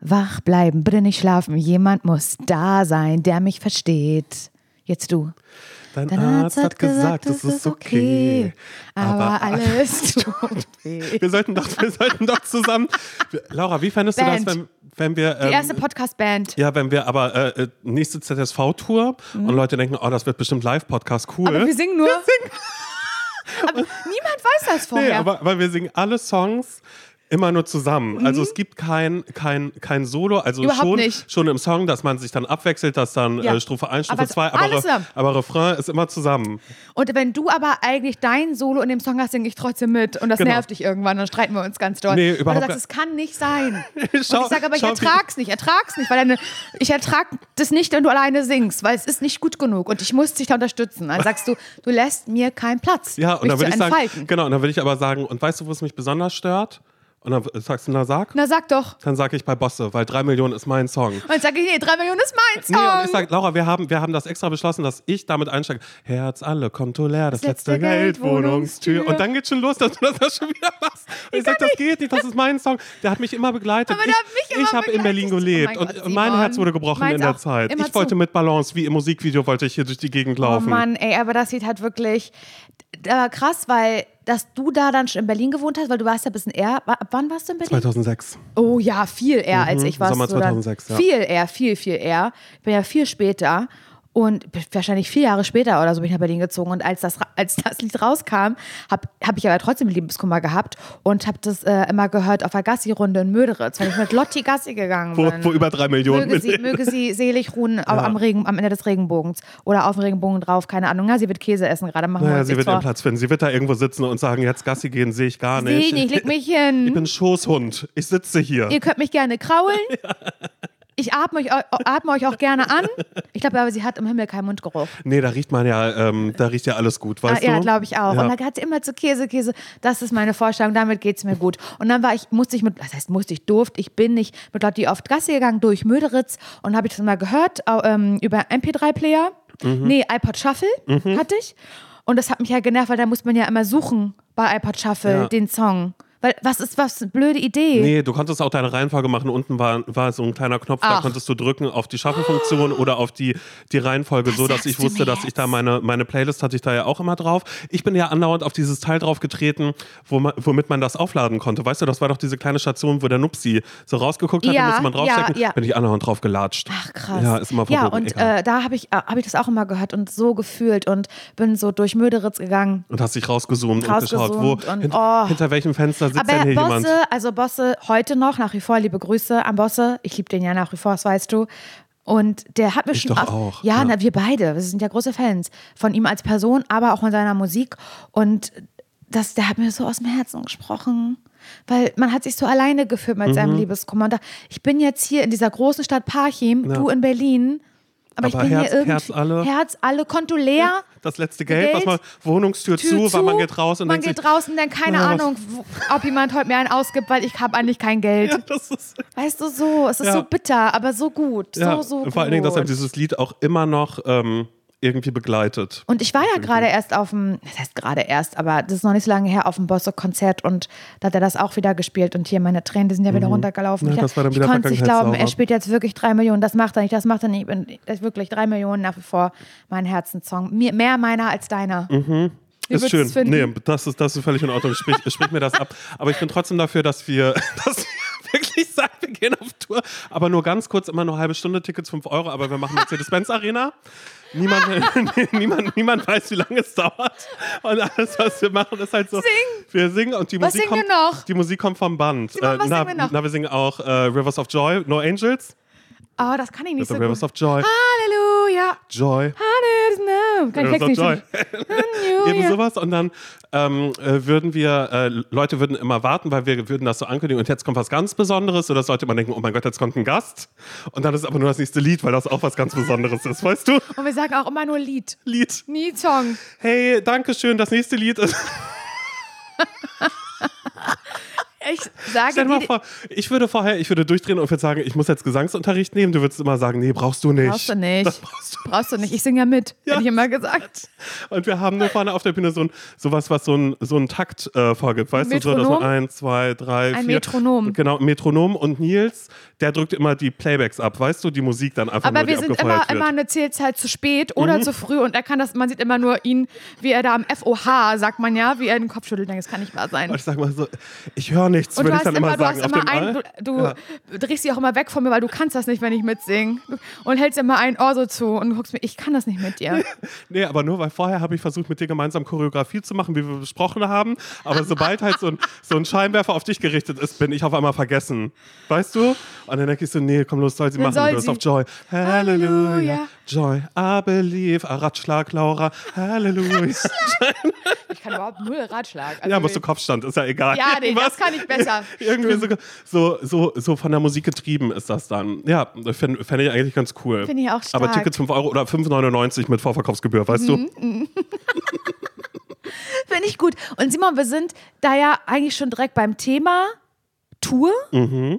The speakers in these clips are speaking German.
Wach bleiben, bitte nicht schlafen. Jemand muss da sein, der mich versteht. Jetzt du. Dein, Dein Arzt hat gesagt, es ist okay. aber alles tut weh. Wir sollten doch, wir sollten doch zusammen. Laura, wie fändest du Band. das, wenn, wenn wir. Die ähm, erste Podcast-Band. ja, wenn wir aber äh, äh, nächste ZSV-Tour und Leute denken, oh, das wird bestimmt Live-Podcast cool. Mhm. Aber wir singen nur. Aber niemand weiß das vorher. Nee, aber weil wir singen alle Songs immer nur zusammen. Also es gibt kein, kein, kein Solo, also Mhm. Überhaupt schon, nicht. schon im Song, dass man sich dann abwechselt, dass dann Ja. äh, Strophe 1, Strophe Aber 2, aber, Re- zusammen. aber Refrain ist immer zusammen. Und wenn du aber eigentlich dein Solo in dem Song hast, singe ich trotzdem mit. Und das Genau. nervt dich irgendwann, dann streiten wir uns ganz doll. Nee, Weil überhaupt du gar- sagst, es kann nicht sein. und Schau- ich sage aber, ich ertrag's nicht, ertrag's nicht, weil deine, ich ertrag das nicht, wenn du alleine singst, weil es ist nicht gut genug und ich muss dich da unterstützen. Dann sagst du, du lässt mir keinen Platz. Ja, und dann würde ich sagen, genau, und dann würde ich aber sagen, und weißt du, wo es mich besonders stört? Und dann sagst du, na sag. Na sag doch. Dann sage ich bei Bosse, weil drei Millionen ist mein Song. Und dann sage ich, nee, drei Millionen ist mein Nee, Song. und ich sage, Laura, wir haben, wir haben das extra beschlossen, dass ich damit einsteige. Herz alle, Konto leer, das, Das letzte, letzte Geld, Wohnungstür. Und dann geht schon los, dass du das schon wieder machst. Und ich sage, das geht nicht, das ist mein Song. Der hat mich immer begleitet. Aber der ich hat mich immer ich habe in. Berlin Oh gelebt mein und, Gott, und mein. Herz wurde gebrochen Meins in der. Zeit. Ich wollte zu. mit Balance, wie im Musikvideo, wollte ich hier durch die Gegend Oh laufen. Mann, ey, aber das sieht halt wirklich äh, krass, weil dass du da dann schon in Berlin gewohnt hast, weil du warst ja ein bisschen eher. Ab wann warst du in Berlin? 2006. Oh ja, viel eher als ich war. Mhm, Sommer so dann 2006, ja. Viel eher, viel, viel eher. Ich bin ja viel später. Und wahrscheinlich vier Jahre später oder so bin ich nach Berlin gezogen. Und als das, als das Lied rauskam, habe hab ich aber trotzdem Liebeskummer gehabt und habe das äh, immer gehört auf der Gassi-Runde in Möderitz, weil ich mit Lotti Gassi gegangen bin. wo über drei Millionen Möge sie, möge sie selig ruhen au- am, Regen, am Ende des Regenbogens oder auf dem Regenbogen drauf, keine Ahnung. Ja, sie wird Käse essen gerade, machen wir Naja, uns sie wird ihren vor. Platz finden. Sie wird da irgendwo sitzen und sagen, jetzt Gassi gehen sehe ich gar nicht. nicht, leg mich hin. Ich bin Schoßhund. Ich sitze hier. Ihr könnt mich gerne kraulen. Ich atme euch, atme euch auch gerne an. Ich glaube aber, sie hat im Himmel keinen Mundgeruch. Nee, da riecht man ja, ähm, da riecht ja alles gut, weißt Ah, ja, du? glaube ich auch. Ja. Und da hat sie immer zu Käse, Käse. Das ist meine Vorstellung, damit geht es mir gut. Und dann war ich, musste ich mit, das heißt, musste ich, durfte, ich bin nicht mit Lotti auf Gasse gegangen durch Möderitz und habe ich das mal gehört ähm, über MP3-Player. Mhm. Nee, iPod Shuffle hatte ich. Und das hat mich ja genervt, weil da muss man ja immer suchen bei iPod Shuffle Ja. den Song. Weil was ist was eine blöde Idee? Nee, du konntest auch deine Reihenfolge machen. Unten war, war so ein kleiner Knopf, da Ach. konntest du drücken auf die Shuffle-Funktion oder auf die, die Reihenfolge, so dass ich wusste, dass ich da meine, meine Playlist hatte ich da ja auch immer drauf. Ich bin ja andauernd auf dieses Teil drauf getreten, wo man, womit man das aufladen konnte. Weißt du, das war doch diese kleine Station, wo der Nupsi so rausgeguckt hat, Ja, da musste man draufstecken. ja, ja. Bin ich andauernd drauf gelatscht. Ach krass. Ja, ist immer Ja, verboten. und egal. äh, da habe ich, äh, hab ich das auch immer gehört und so gefühlt und bin so durch Möderitz gegangen. und hast dich rausgezoomt, und geschaut, wo, rausgezoomt und, hint, oh. hinter welchem Fenster sitzt Aber denn hier Bosse, jemand? also Bosse heute noch, nach wie vor, liebe Grüße an Bosse. Ich liebe den ja nach wie vor, das weißt du. Und der hat mir Ich schon. doch auch, Ja, ja. Na, wir beide. Wir sind ja große Fans von ihm als Person, aber auch von seiner Musik. Und das, der hat mir so aus dem Herzen gesprochen. Weil man hat sich so alleine gefühlt mit Mhm. seinem Liebeskummer. Und da, ich bin jetzt hier in dieser großen Stadt Parchim, du in Berlin. Aber, ich Aber bin Herz- hier irgendwie. Herz alle. Herz alle, Konto leer. Das letzte Geld, was Geld, man, Wohnungstür Tür zu, weil man geht raus und man geht sich, raus und dann keine Ja, was- Ahnung, ob jemand heute mir einen ausgibt, weil ich habe eigentlich kein Geld. ja, das ist, Weißt du, so, es ist Ja. so bitter, aber so gut, so, so und gut. vor allen Dingen, dass er dieses Lied auch immer noch ähm, irgendwie begleitet. und ich war ja gerade erst auf dem, das heißt gerade erst, aber das ist noch nicht so lange her, auf dem Bosse-Konzert und da hat er das auch wieder gespielt und hier meine Tränen, die sind ja wieder runtergelaufen. Mhm. Ja, ich das war dann ich wieder konnte es nicht glauben, er spielt jetzt wirklich drei Millionen, das macht er nicht, das macht er nicht, ich bin, das ist wirklich drei Millionen nach wie vor mein Herzenssong. Mehr meiner als deiner. Wie Ist schön. Nee, das ist, das ist völlig in Ordnung. Sprich, sprich mir das ab. Aber ich bin trotzdem dafür, dass wir, dass wir wirklich sagen, wir gehen auf Tour. Aber nur ganz kurz, immer nur halbe Stunde Tickets, 5 Euro. Aber wir machen Mercedes-Benz Arena. Niemand, niemand, niemand weiß, wie lange es dauert. Und alles, was wir machen, ist halt so. Sing. Wir singen und die Was Musik singen kommt. wir noch? Die Musik kommt vom Band. Simon, was na, singen wir noch? na, wir singen auch äh, Rivers of Joy, No Angels. Oh, das kann ich nicht The so Rivers gut. of Joy. Halleluja. Joy. Halleluja. Kann ich Text Joy. nicht. Eben sowas. Und dann ähm, äh, würden wir, äh, Leute würden immer warten, weil wir würden das so ankündigen und jetzt kommt was ganz Besonderes. Oder sollte man denken, oh mein Gott, jetzt kommt ein Gast. Und dann ist aber nur das nächste Lied, weil das auch was ganz Besonderes ist, weißt du? Und wir sagen auch immer nur Lied. Lied. Nie Song. Hey, danke schön, das nächste Lied ist. ich sage Stell dir mal vor, ich würde vorher, ich würde durchdrehen und würde sagen, ich muss jetzt Gesangsunterricht nehmen. Du würdest immer sagen, nee, brauchst du nicht. brauchst du nicht. Das brauchst du. Brauchst du nicht. Ich singe ja mit, Ja. hätte ich immer gesagt. Und wir haben nur vorne auf der Bühne so ein, sowas, was so ein, so ein Takt äh, vorgibt. Weißt du, so, Metronom? man eins, zwei, drei, Ein vier. Metronom. Genau, ein Metronom. Und Nils, der drückt immer die Playbacks ab, weißt du, die Musik dann einfach Aber nur, wir sind immer, wird. Mhm. immer eine Zählzeit zu spät oder zu früh und er kann das, man sieht immer nur ihn, wie er da am FOH, sagt man ja, wie er den Kopf schüttelt. Das kann nicht wahr sein. Und ich sag mal so, ich höre nichts, würde du ich dann immer, immer du sagen. auf immer ein, du, du Ja. drehst dich auch immer weg von mir, weil du kannst das nicht, wenn ich mitsinge. Und hältst immer ein Ohr so zu und guckst mir, ich kann das nicht mit dir. Nee, aber nur, weil vorher habe ich versucht, mit dir gemeinsam Choreografie zu machen, wie wir besprochen haben. Aber sobald halt so ein, so ein Scheinwerfer auf dich gerichtet ist, bin ich auf einmal vergessen. Weißt du? Und dann denke ich so, nee, komm los, soll sie Dann machen. soll du sie. auf Joy. Halleluja. Halleluja. Joy, I believe. Ratschlag, Laura. Halleluja. Ich kann überhaupt null Ratschlag. Also ja, musst du Kopfstand, ist ja egal. Ja, nee, Irgendwas- das kann ich besser. Irgendwie so, so, so, von der Musik getrieben ist das dann. Ja, fände fänd ich eigentlich ganz cool. Finde ich auch Aber stark. Tickets 5 Euro oder 5,99 mit Vorverkaufsgebühr, weißt du? Mhm. Finde ich gut. Und Simon, wir sind da ja eigentlich schon direkt beim Thema Tour, Mhm.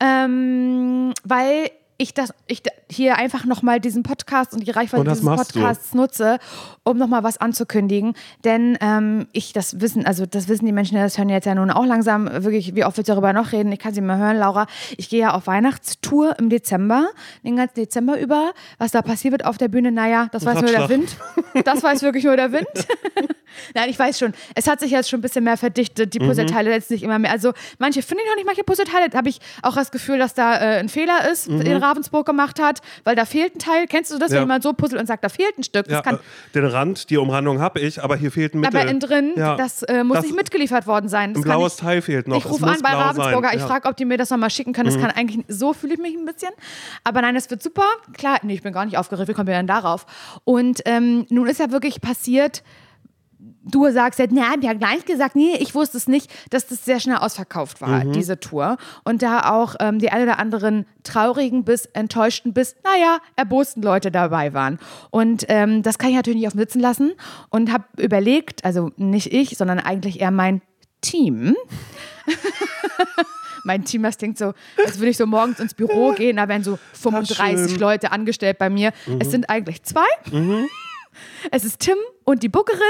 ähm, weil ich das ich hier einfach nochmal diesen Podcast und die Reichweite Und das dieses machst du. Podcasts nutze, um nochmal was anzukündigen. Denn ähm, ich das wissen, also das wissen die Menschen, die das hören jetzt ja nun auch langsam, wirklich, wie oft wir darüber noch reden. Ich kann sie mal hören, Laura. Ich gehe ja auf Weihnachtstour im Dezember, den ganzen Dezember über. Was da passiert wird auf der Bühne, naja, das weiß nur der. Wind. Das weiß wirklich nur der Wind. Nein, ich weiß schon. Es hat sich jetzt schon ein bisschen mehr verdichtet. Mhm. Die Puzzleteile jetzt nicht immer mehr. Also manche finde ich noch nicht, manche Puzzleteile habe ich auch das Gefühl, dass da äh, ein Fehler ist, Mhm. Ravensburg gemacht hat, weil da fehlt ein Teil. Kennst du das, Ja. wenn jemand so puzzelt und sagt, da fehlt ein Stück? Das Ja, kann, äh, den Rand, die Umrandung habe ich, aber hier fehlt ein Mittel. aber innen drin, Ja. das äh, muss Das- nicht mitgeliefert worden sein. Das Ein blaues ich, Teil fehlt noch. ich rufe an bei Ravensburger. Ich frage, ob die mir das nochmal schicken können. Das kann eigentlich, so fühle ich mich ein bisschen. Aber nein, es wird super. Klar, nee, ich bin gar nicht aufgeregt. Wie kommen wir denn darauf? Und ähm, nun ist ja wirklich passiert, du sagst jetzt, na, hab ja gleich gesagt, nee, ich wusste es nicht, dass das sehr schnell ausverkauft war, Mhm. diese Tour. Und da auch ähm, die ein oder anderen traurigen bis enttäuschten bis, naja, erbosten Leute dabei waren. Und ähm, das kann ich natürlich nicht auf dem Sitzen lassen und habe überlegt, also nicht ich, sondern eigentlich eher mein Team. mein Team, das klingt so, als würde ich so morgens ins Büro gehen, da wären so 35 schön. Leute angestellt bei mir. Es sind eigentlich zwei. Es ist Tim und die Bookerin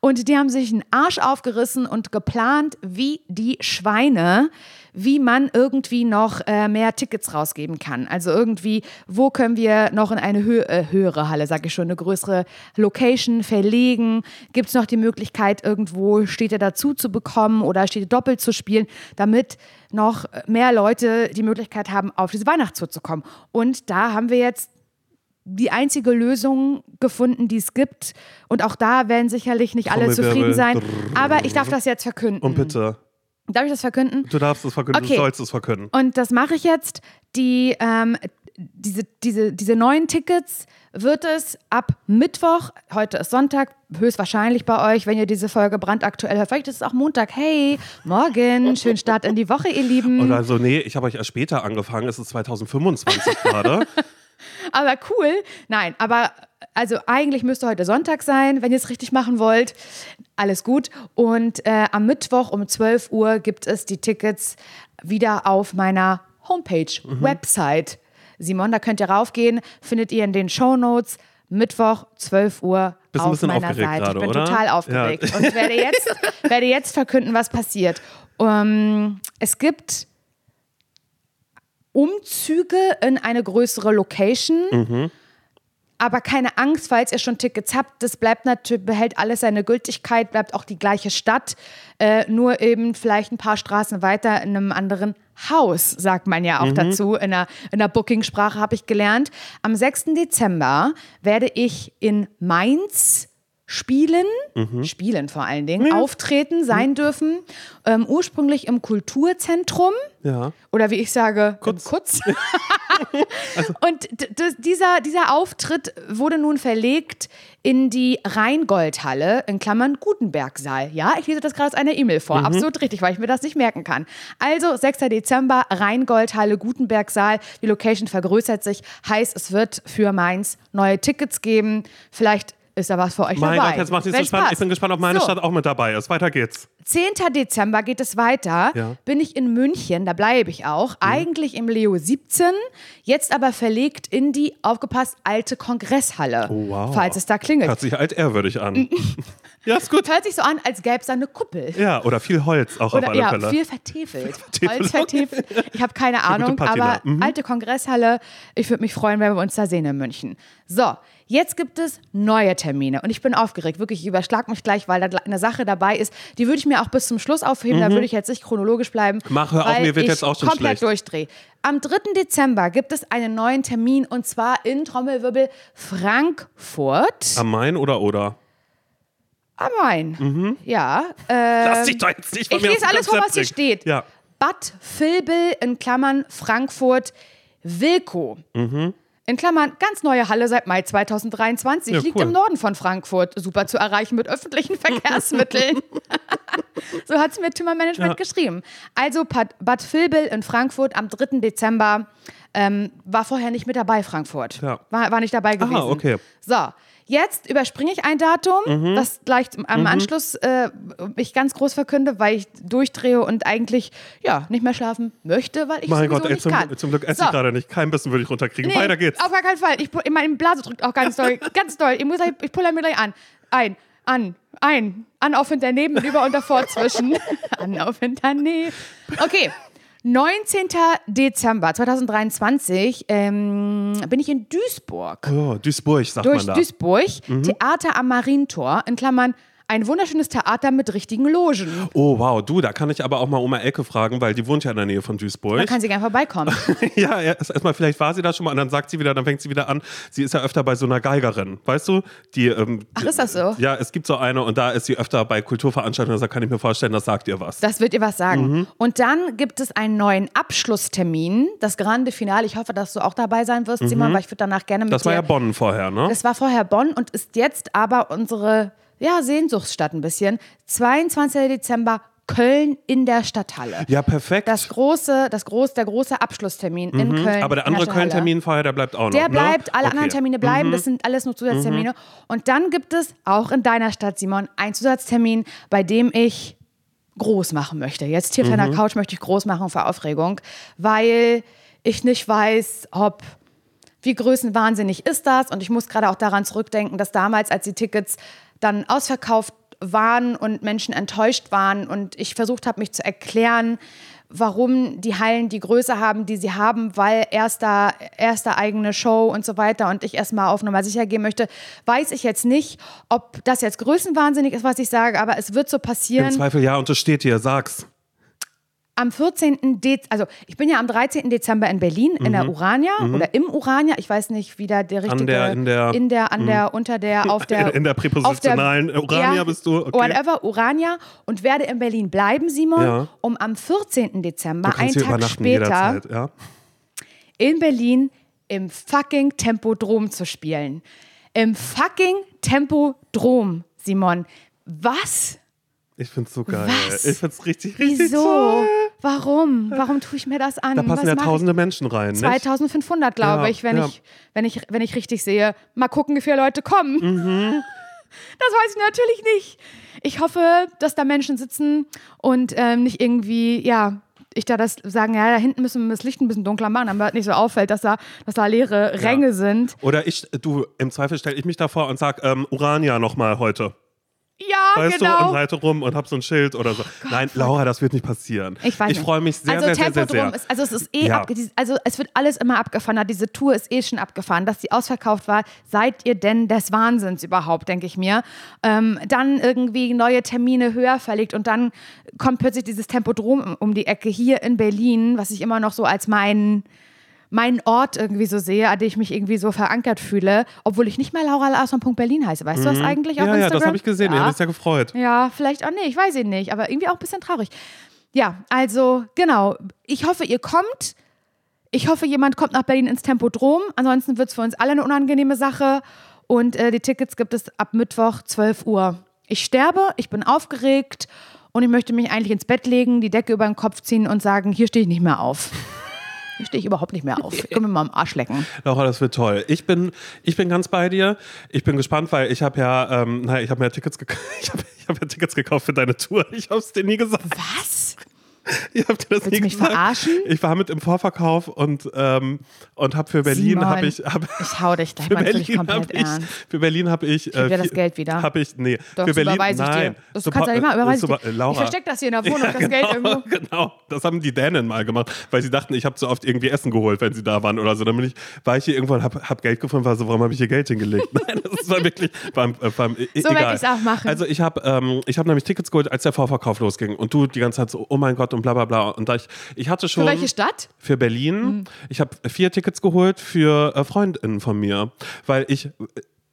und die haben sich einen Arsch aufgerissen und geplant, wie die Schweine, wie man irgendwie noch äh, mehr Tickets rausgeben kann. Also irgendwie, wo können wir noch in eine hö äh, höhere Halle, sage ich schon, eine größere Location verlegen? Gibt es noch die Möglichkeit, irgendwo Städte dazu zu bekommen oder Städte doppelt zu spielen, damit noch mehr Leute die Möglichkeit haben, auf diese Weihnachtstour zu kommen? Und da haben wir jetzt die einzige Lösung gefunden, die es gibt. Und auch da werden sicherlich nicht alle zufrieden sein. Aber ich darf das jetzt verkünden. Und bitte, Darf ich das verkünden? du darfst es verkünden, Okay. du sollst es verkünden. Und das mache ich jetzt. Die, ähm, diese, diese, diese neuen Tickets wird es ab Mittwoch, heute ist Sonntag, höchstwahrscheinlich bei euch, wenn ihr diese Folge brandaktuell hört. Vielleicht ist es auch Montag. Hey, morgen, schönen Start in die Woche, ihr Lieben. Oder so, nee, ich habe euch erst später angefangen, es ist 2025 gerade. Aber cool. Nein, aber also eigentlich müsste heute Sonntag sein, wenn ihr es richtig machen wollt. Alles gut. Und äh, am Mittwoch um 12 Uhr gibt es die Tickets wieder auf meiner Homepage, Mhm. Website. Simon, da könnt ihr raufgehen, findet ihr in den Show Notes. Mittwoch, 12 Uhr Bist auf meiner Seite. gerade, ich bin oder? total aufgeregt und werde jetzt, werde jetzt verkünden, was passiert. Ähm, es gibt Umzüge in eine größere Location. Aber keine Angst, falls ihr schon Tickets habt, das bleibt natürlich, behält alles seine Gültigkeit, bleibt auch die gleiche Stadt, äh, nur eben vielleicht ein paar Straßen weiter in einem anderen Haus, sagt man ja auch dazu. In der, in der Booking-Sprache habe ich gelernt. Am 6. Dezember werde ich in Mainz spielen, spielen vor allen Dingen, auftreten, sein dürfen. Ähm, ursprünglich im Kulturzentrum Ja. oder wie ich sage, Kutz. Kutz. Und d- d- dieser, dieser Auftritt wurde nun verlegt in die Rheingoldhalle, in Klammern Gutenbergsaal. Ja, ich lese das gerade aus einer E-Mail vor. Absolut richtig, weil ich mir das nicht merken kann. Also 6. Dezember, Rheingoldhalle, Gutenbergsaal. Die Location vergrößert sich. Heißt, es wird für Mainz neue Tickets geben. Vielleicht ist da was für euch Mein dabei. Gott, jetzt macht es so spannend. Ich bin gespannt, ob meine So. Stadt auch mit dabei ist. Weiter geht's. 10. Dezember geht es weiter. Ja. Bin ich in München, da bleibe ich auch. Mhm. Eigentlich im Leo 17, jetzt aber verlegt in die, aufgepasst, alte Kongresshalle. Oh, wow. Falls es da klingelt. Hört sich altehrwürdig an. ja, ist gut. Hört sich so an, als gäbe es da eine Kuppel. Ja, oder viel Holz auch Oder auf alle ja, Fälle. viel vertefelt. Holz vertefelt. Ich habe keine Ahnung, aber Mhm. alte Kongresshalle. Ich würde mich freuen, wenn wir uns da sehen in München. So, jetzt gibt es neue Termine und ich bin aufgeregt. Wirklich, ich überschlag mich gleich, weil da eine Sache dabei ist. Die würde ich mir auch bis zum Schluss aufheben. Da würde ich jetzt nicht chronologisch bleiben. Mach, hör auf, mir wird jetzt auch schon komplett schlecht. durchdrehe. Am 3. Dezember gibt es einen neuen Termin und zwar in Trommelwirbel Frankfurt Am Main oder oder? Am Main. Ja. Äh, Lass dich doch jetzt nicht von ich mir lese alles vor, was hier steht. Ja. Bad Vilbel in Klammern Frankfurt Wilko. In Klammern ganz neue Halle seit Mai 2023. Ja, Liegt cool. im Norden von Frankfurt. Super zu erreichen mit öffentlichen Verkehrsmitteln. so hat es mir Timmermanagement Ja. geschrieben. Also Bad, Vilbel in Frankfurt am 3. Dezember. Ähm, war vorher nicht mit dabei, Frankfurt. Ja. War, war nicht dabei gewesen. okay. So, jetzt überspringe ich ein Datum, Mhm. das gleich am Anschluss äh, ich ganz groß verkünde, weil ich durchdrehe und eigentlich ja nicht mehr schlafen möchte, weil ich Mein Gott, nicht zum, kann. zum Glück esse So. ich gerade nicht. Kein Bissen würde ich runterkriegen. Nee, Weiter geht's. Auf gar keinen Fall. Ich, meine Blase drückt auch ganz doll. ganz doll. Ich, muss, ich pulle mir gleich an. Ein, an, ein, an, auf, hinter, neben, über und davor, zwischen. an, auf, hinter, neben. Okay. 19. Dezember 2023 ähm, bin ich in Duisburg. Oh, Duisburg, sagt Durch man da. Mhm. Duisburg, Theater am Marientor, in Klammern ein wunderschönes Theater mit richtigen Logen. Oh, wow. Du, da kann ich aber auch mal Oma Elke fragen, weil die wohnt ja in der Nähe von Duisburg. Da kann sie gerne vorbeikommen. ja, erst- erstmal, vielleicht war sie da schon mal und dann sagt sie wieder, dann fängt sie wieder an. Sie ist ja öfter bei so einer Geigerin, weißt du? Die, ähm, Ach, ist das so? Ja, es gibt so eine und da ist sie öfter bei Kulturveranstaltungen, da kann ich mir vorstellen, das sagt ihr was. Das wird ihr was sagen. Mhm. Und dann gibt es einen neuen Abschlusstermin, das Grande Finale. Ich hoffe, dass du auch dabei sein wirst, Simon, weil ich würde danach gerne mit Mhm. Das dir. war ja Bonn vorher, ne? das war vorher Bonn und ist jetzt aber unsere ja, Sehnsuchtsstadt ein bisschen. 22. Dezember, Köln in der Stadthalle. Ja, perfekt. Das große, das groß, der große Abschlusstermin in Köln. Mhm. Aber der andere. Köln-Termin vorher, der bleibt auch noch. Der ne? bleibt, alle okay. Mhm. anderen Termine bleiben, das sind alles nur Zusatztermine. Und dann gibt es auch in deiner Stadt, Simon, einen Zusatztermin, bei dem ich groß machen möchte. Jetzt hier auf Mhm. deiner Couch möchte ich groß machen vor Aufregung, weil ich nicht weiß, ob wie größenwahnsinnig ist das? Und ich muss gerade auch daran zurückdenken, dass damals, als die Tickets dann ausverkauft waren und Menschen enttäuscht waren und ich versucht habe, mich zu erklären, warum die Hallen die Größe haben, die sie haben, weil erster, erster eigene Show und so weiter und ich erstmal auf Nummer sicher gehen möchte, weiß ich jetzt nicht, ob das jetzt größenwahnsinnig ist, was ich sage, aber es wird so Im passieren. Zweifel ja, und das steht hier, sag's. Am 14. Dezember, also ich bin ja am 13. Dezember in Berlin in der Urania oder im Urania, ich weiß nicht, wie da der richtige der- in der- in der an der unter der auf der In der präpositionalen Urania ja, bist du, okay. Whatever Urania und werde in Berlin bleiben, Simon, Ja. um am 14. Dezember einen Tag später ja. in Berlin im fucking Tempodrom zu spielen. Im fucking Tempodrom, Simon. Was? Ich find's so geil. Was? Ich find's richtig, richtig Wieso? toll. Warum? Warum tue ich mir das an? Da passen Was ja mach ich? tausende Menschen rein, nicht? 2500, glaube Ja, ich, wenn ja. ich, wenn ich, wenn ich richtig sehe. Mal gucken, wie viele Leute kommen. Mhm. Das weiß ich natürlich nicht. Ich hoffe, dass da Menschen sitzen und ähm, nicht irgendwie, ja, ich da das sagen, ja, da hinten müssen wir das Licht ein bisschen dunkler machen, damit nicht so auffällt, dass da, dass da leere Ränge sind. Oder ich, du, im Zweifel stelle ich mich davor und sag, ähm, Urania nochmal heute. Ja, Weißt du, genau. und reite rum und hab so ein Schild oder so. Nein, Laura, das wird nicht passieren. Ich weiß Ich freue mich sehr, also sehr, sehr, sehr, Tempodrom sehr. Ist, also es ist eh Ja. also es wird alles immer abgefahren. Diese Tour ist eh schon abgefahren. Dass sie ausverkauft war, seid ihr denn des Wahnsinns überhaupt, denke ich mir. Ähm, dann irgendwie neue Termine höher verlegt und dann kommt plötzlich dieses Tempodrom um, um die Ecke hier in Berlin, was ich immer noch so als mein meinen Ort irgendwie so sehe, an dem ich mich irgendwie so verankert fühle, obwohl ich nicht mehr Laura Larsson. Berlin heiße. Weißt du das eigentlich auf Mhm. ja, ja, Instagram? das habe ich gesehen. Ich Ja. habe mich sehr gefreut. Ja, vielleicht auch nicht, ich weiß ihn nicht, aber irgendwie auch ein bisschen traurig. Ja, also genau. Ich hoffe, ihr kommt. Ich hoffe, jemand kommt nach Berlin ins Tempodrom. Ansonsten wird es für uns alle eine unangenehme Sache. Und äh, die Tickets gibt es ab Mittwoch 12 Uhr. Ich sterbe, ich bin aufgeregt und ich möchte mich eigentlich ins Bett legen, die Decke über den Kopf ziehen und sagen, hier stehe ich nicht mehr auf. Hier stehe ich überhaupt nicht mehr auf. Ich kann mir mal am Arsch lecken. Laura, das wird toll. Ich bin, ich bin ganz bei dir. Ich bin gespannt, weil ich habe ja, ähm, naja, ich habe mir Tickets gekauft. Ich habe hab ja Tickets gekauft für deine Tour. Ich habe es dir nie gesagt. Was? Ich hab dir das Willst nie mich gesagt. verarschen? Ich war mit im Vorverkauf und, ähm, und habe für Berlin habe ich, hab, Ich hau dich gleich für Berlin komplett habe ich, ernst. für Berlin habe ich, Gib dir das Geld wieder. Habe ich, nee, Doch, für das Berlin, überweise ich nein. dir. Das Super- kannst du ja nicht mal äh, überweisen. super- äh, Laura. Ich versteck das hier in der Wohnung, das genau, Geld irgendwo. Genau, das haben die Dänen mal gemacht, weil sie dachten, ich habe zu oft irgendwie Essen geholt, wenn sie da waren oder so. Dann bin ich, war ich hier irgendwo und habe hab Geld gefunden, war so, warum habe ich hier Geld hingelegt? Nein, das war wirklich beim, äh, beim e- So egal. ich's auch machen. Also ich habe ähm, ich hab nämlich Tickets geholt, als der Vorverkauf losging und du die ganze Zeit so, oh mein Gott und bla bla bla. Und da ich, ich hatte schon Für welche Stadt? für Berlin. Ich habe vier Tickets geholt für äh, Freundinnen von mir, weil ich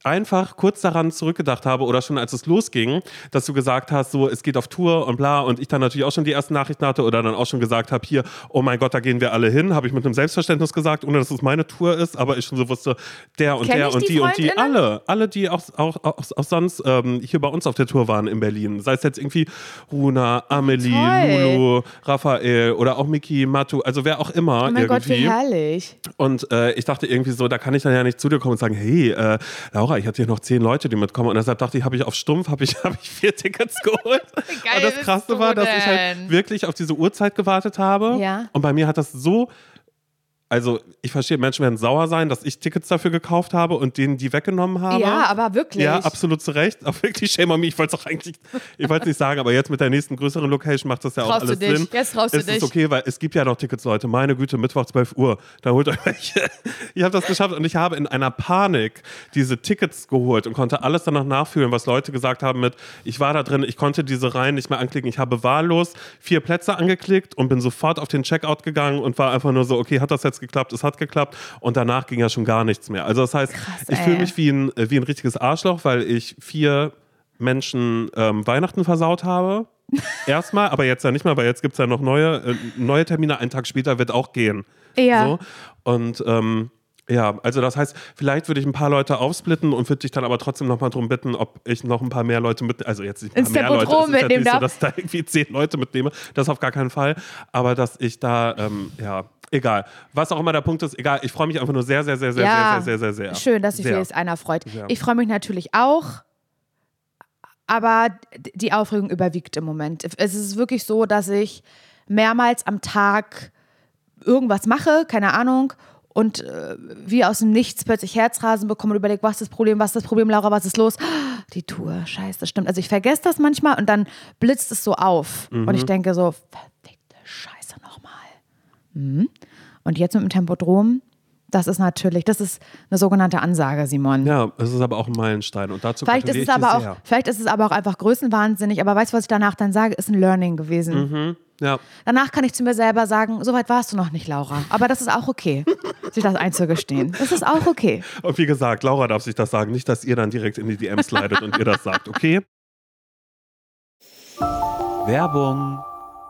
einfach kurz daran zurückgedacht habe oder schon als es losging, dass du gesagt hast, so es geht auf Tour und bla und ich dann natürlich auch schon die ersten Nachrichten hatte oder dann auch schon gesagt habe, hier, oh mein Gott, da gehen wir alle hin, habe ich mit einem Selbstverständnis gesagt, ohne dass es meine Tour ist, aber ich schon so wusste, der und Kenn der und die die und die, alle, alle, die auch, auch, auch, auch sonst ähm, hier bei uns auf der Tour waren in Berlin, sei es jetzt irgendwie Runa, Amelie, Toll. Lulu, Raphael oder auch Miki, Matu, also wer auch immer Oh mein Gott, irgendwie. wie herrlich. Und äh, ich dachte irgendwie so, da kann ich dann ja nicht zu dir kommen und sagen, hey, äh, Laura, ich hatte hier noch zehn Leute, die mitkommen. Und deshalb dachte ich, habe ich auf Stumpf, habe ich, hab ich vier Tickets geholt. geil und das Krasse war, dass ich halt wirklich auf diese Uhrzeit gewartet habe. Ja. Und bei mir hat das so also ich verstehe, Menschen werden sauer sein, dass ich Tickets dafür gekauft habe und denen die weggenommen habe. Ja, aber wirklich. Ja, absolut zu Recht. Auch wirklich shame on me. Ich wollte es auch eigentlich, ich wollte nicht sagen, aber jetzt mit der nächsten größeren Location macht das ja auch Traust du alles dich? Sinn. Jetzt traust du es dich. ist okay, weil es gibt ja noch Tickets, Leute. Meine Güte, Mittwoch 12 Uhr. Da holt euch welche. Ich habe das geschafft und ich habe in einer Panik diese Tickets geholt und konnte alles danach nachfühlen, was Leute gesagt haben mit, ich war da drin, ich konnte diese Reihen nicht mehr anklicken. Ich habe wahllos vier Plätze angeklickt und bin sofort auf den Checkout gegangen und war einfach nur so, okay, hat das jetzt geklappt? Es hat geklappt. Und danach ging ja schon gar nichts mehr. Also das heißt, ich fühle mich wie ein, äh, wie ein richtiges Arschloch, weil ich vier Menschen ähm, Weihnachten versaut habe. Erstmal, aber jetzt ja nicht mehr, weil jetzt gibt es ja noch neue, äh, neue Termine. Einen Tag später wird auch gehen. Ja. So. Und ähm, ja, also das heißt, vielleicht würde ich ein paar Leute aufsplitten und würde dich dann aber trotzdem nochmal darum bitten, ob ich noch ein paar mehr Leute mit, also jetzt nicht ein paar mehr Leute, es ist mitnehmen so, dass da irgendwie zehn Leute mitnehme, das auf gar keinen Fall, aber dass ich da, ähm, ja, egal, was auch immer der Punkt ist, egal, ich freue mich einfach nur sehr, sehr, sehr, sehr, Ja, sehr, sehr, sehr, sehr. Schön, dass sich sehr. wenigstens einer freut. Sehr. Ich freue mich natürlich auch, aber die Aufregung überwiegt im Moment. Es ist wirklich so, dass ich mehrmals am Tag irgendwas mache, keine Ahnung, und äh, wie aus dem Nichts plötzlich Herzrasen bekomme und überlege, was ist das Problem, was ist das Problem, Laura, was ist los? Die Tour, scheiße, das stimmt. Also ich vergesse das manchmal und dann blitzt es so auf. Und ich denke so. Mhm. Und jetzt mit dem Tempodrom, das ist natürlich, das ist eine sogenannte Ansage, Simon. Ja, es ist aber auch ein Meilenstein und dazu Vielleicht ist, es aber sehr. auch, vielleicht ist es aber auch einfach größenwahnsinnig, aber weißt du, was ich danach dann sage, ist ein Learning gewesen. Ja, Danach kann ich zu mir selber sagen, so weit warst du noch nicht, Laura. Aber das ist auch okay, sich das einzugestehen. Das ist auch okay. und wie gesagt, Laura darf sich das sagen, nicht, dass ihr dann direkt in die DMs leidet und ihr das sagt, okay? Werbung.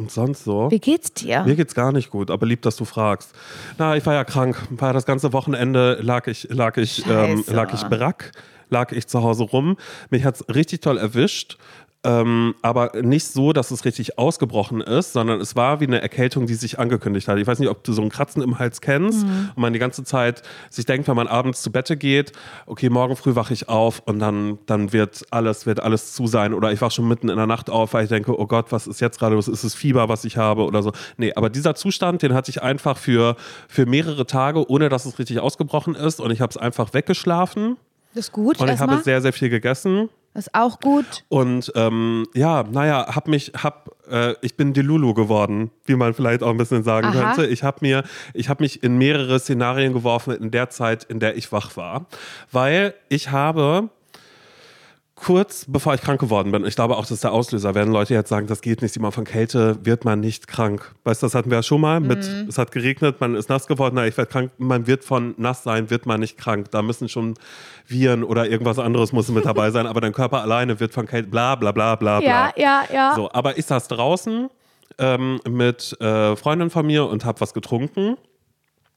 Und sonst so? Wie geht's dir? Mir geht's gar nicht gut, aber lieb, dass du fragst. Na, ich war ja krank. War das ganze Wochenende lag ich, lag ich, ähm, lag ich brack, lag ich zu Hause rum. Mich hat's richtig toll erwischt. Ähm, aber nicht so, dass es richtig ausgebrochen ist, sondern es war wie eine Erkältung, die sich angekündigt hat. Ich weiß nicht, ob du so ein Kratzen im Hals kennst und man die ganze Zeit sich denkt, wenn man abends zu Bette geht, okay, morgen früh wache ich auf und dann, dann wird alles, wird alles zu sein. Oder ich wache schon mitten in der Nacht auf, weil ich denke, oh Gott, was ist jetzt gerade los? Ist es Fieber, was ich habe oder so? Nee, aber dieser Zustand, den hatte ich einfach für, für mehrere Tage, ohne dass es richtig ausgebrochen ist. Und ich habe es einfach weggeschlafen. Das ist gut. Und ich habe sehr, sehr viel gegessen. Das ist auch gut. Und ähm, ja, naja, hab mich, hab, äh, ich bin Delulu geworden, wie man vielleicht auch ein bisschen sagen Aha. könnte. Ich habe mir, ich habe mich in mehrere Szenarien geworfen in der Zeit, in der ich wach war, weil ich habe kurz bevor ich krank geworden bin, ich glaube auch, das ist der Auslöser, werden Leute jetzt sagen, das geht nicht, Simon, von Kälte wird man nicht krank. Weißt du, das hatten wir ja schon mal mit, es hat geregnet, man ist nass geworden, na, ich werde krank, man wird von nass sein, wird man nicht krank. Da müssen schon Viren oder irgendwas anderes muss mit dabei sein, aber dein Körper alleine wird von Kälte, bla bla bla bla bla. Ja, ja, ja. So, aber ich saß draußen ähm, mit äh, Freundin von mir und habe was getrunken.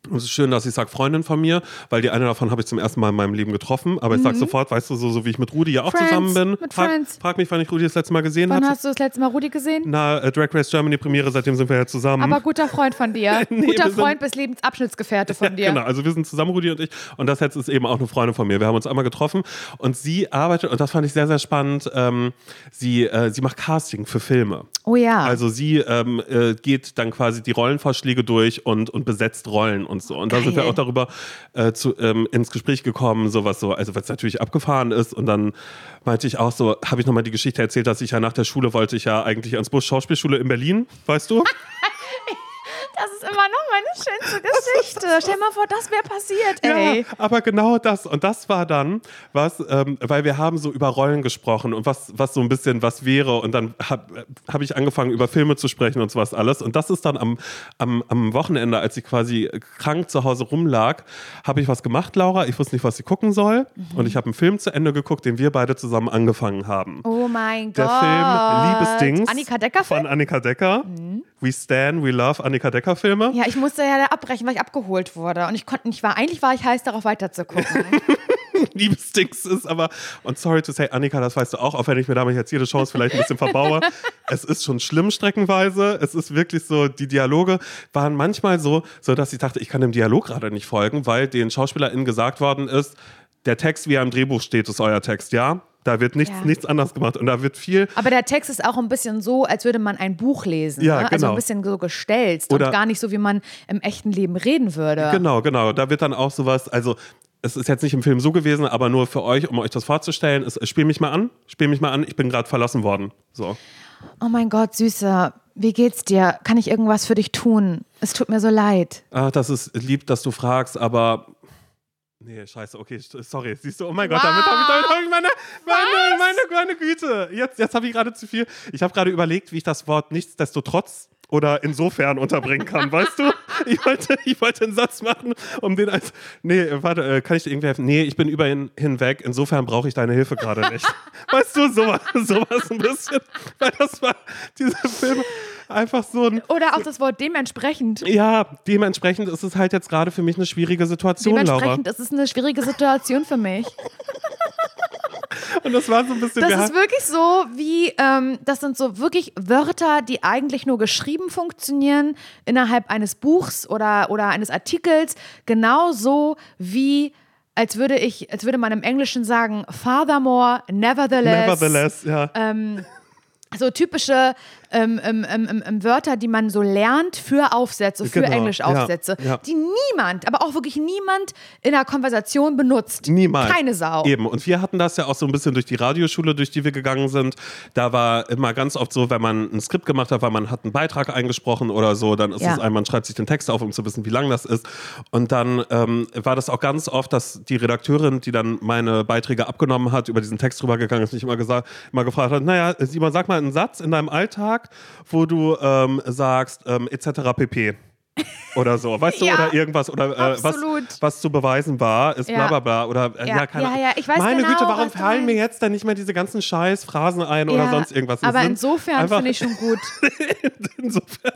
Und es ist schön, dass ich sage Freundin von mir, weil die eine davon habe ich zum ersten Mal in meinem Leben getroffen. Aber ich sage sofort, weißt du, so, so wie ich mit Rudi ja auch Mhm. Friends, zusammen bin. mit frag, Friends. frag mich, wann ich Rudi das letzte Mal gesehen Wann habe. hast du das letzte Mal Rudi gesehen? Na, äh, Drag Race Germany Premiere, seitdem sind wir ja zusammen. Aber guter Freund von dir. Nee, guter sind- Freund bis Lebensabschnittsgefährte von dir. Genau, also wir sind zusammen, Rudi und ich. Und das jetzt ist eben auch eine Freundin von mir. Wir haben uns einmal getroffen und sie arbeitet, und das fand ich sehr, sehr spannend, ähm, sie, äh, sie macht Casting für Filme. Oh ja. Also sie ähm, äh, geht dann quasi die Rollenvorschläge durch und, und besetzt Rollen und so. Und da sind wir auch darüber äh, zu, ähm, ins Gespräch gekommen, sowas so, also was natürlich abgefahren ist. Und dann meinte ich auch so, habe ich nochmal die Geschichte erzählt, dass ich ja nach der Schule wollte ich ja eigentlich ans Busch Schauspielschule in Berlin, weißt du? das ist immer noch meine schönste Geschichte. Stell mal vor, das wäre passiert, ey. Ja, aber genau das. Und das war dann was, ähm, weil wir haben so über Rollen gesprochen und was, was so ein bisschen was wäre. Und dann habe hab ich angefangen, über Filme zu sprechen und sowas alles. Und das ist dann am, am, am Wochenende, als ich quasi krank zu Hause rumlag, habe ich was gemacht, Laura. Ich wusste nicht, was ich gucken soll. Und ich habe einen Film zu Ende geguckt, den wir beide zusammen angefangen haben. Oh mein Der Gott. Film Liebesdings Annika Decker von Annika Decker. We Stand, We Love Annika Decker Filme. Ja, ich musste ja da abbrechen, weil ich abgeholt wurde. Und ich konnte nicht war, eigentlich war ich heiß darauf weiterzugucken. Liebesdings ist, aber, und sorry to say, Annika, das weißt du auch, auch wenn ich mir damit jetzt jede Chance vielleicht ein bisschen verbaue. es ist schon schlimm streckenweise. Es ist wirklich so, die Dialoge waren manchmal so, so dass ich dachte, ich kann dem Dialog gerade nicht folgen, weil den SchauspielerInnen gesagt worden ist, der Text, wie er im Drehbuch steht, ist euer Text, ja? Da wird nichts, Ja. nichts anders gemacht und da wird viel. Aber der Text ist auch ein bisschen so, als würde man ein Buch lesen. Ja, ne? Also genau. ein bisschen so gestelzt Oder- und gar nicht so, wie man im echten Leben reden würde. Genau, genau. Da wird dann auch sowas, also es ist jetzt nicht im Film so gewesen, aber nur für euch, um euch das vorzustellen, ist, spiel mich mal an, spiel mich mal an, ich bin gerade verlassen worden. So. Oh mein Gott, Süßer, wie geht's dir? Kann ich irgendwas für dich tun? Es tut mir so leid. Ah, das ist lieb, dass du fragst, aber. Nee, scheiße, okay, sorry. Siehst du, oh mein Gott, damit habe ich, damit hab ich meine, meine, meine, meine Güte. Jetzt, jetzt habe ich gerade zu viel. Ich habe gerade überlegt, wie ich das Wort nichtsdestotrotz oder insofern unterbringen kann, weißt du? Ich wollte, ich wollte einen Satz machen, um den als. Nee, warte, äh, kann ich dir irgendwie helfen? Nee, ich bin über ihn hinweg. Insofern brauche ich deine Hilfe gerade nicht. Weißt du, sowas, sowas ein bisschen. Weil das war, diese Filme, einfach so ein. Oder auch das Wort dementsprechend. Ja, dementsprechend ist es halt jetzt gerade für mich eine schwierige Situation, Laura. Dementsprechend ist es eine schwierige Situation für mich. Und das war so ein bisschen. Das ist wirklich so wie, ähm, das sind so wirklich Wörter, die eigentlich nur geschrieben funktionieren innerhalb eines Buchs oder, oder eines Artikels. Genauso wie, als würde ich, als würde man im Englischen sagen, furthermore, nevertheless. Nevertheless, ja. Ähm, so typische ähm, ähm, ähm, ähm, Wörter, die man so lernt für Aufsätze, für Genau, Englischaufsätze, ja, ja. die niemand, aber auch wirklich niemand in der Konversation benutzt. Niemals. Keine Sau. Eben. Und wir hatten das ja auch so ein bisschen durch die Radioschule, durch die wir gegangen sind. Da war immer ganz oft so, wenn man ein Skript gemacht hat, weil man hat einen Beitrag eingesprochen oder so, dann ist Ja. es ein, man schreibt sich den Text auf, um zu wissen, wie lang das ist. Und dann ähm, war das auch ganz oft, dass die Redakteurin, die dann meine Beiträge abgenommen hat, über diesen Text rübergegangen ist, mich immer, gesagt, immer gefragt hat, naja, Simon, sag mal einen Satz in deinem Alltag, wo du ähm, sagst, ähm, etc. pp. Oder so, weißt du, Ja, oder irgendwas, oder äh, was, was zu beweisen war, ist Ja. bla bla bla. Oder äh, Ja, ja, keine ja, ja, ich weiß Meine genau, Güte, warum fallen mir jetzt dann nicht mehr diese ganzen scheiß Phrasen ein oder sonst irgendwas? Das Aber insofern finde ich schon gut. insofern.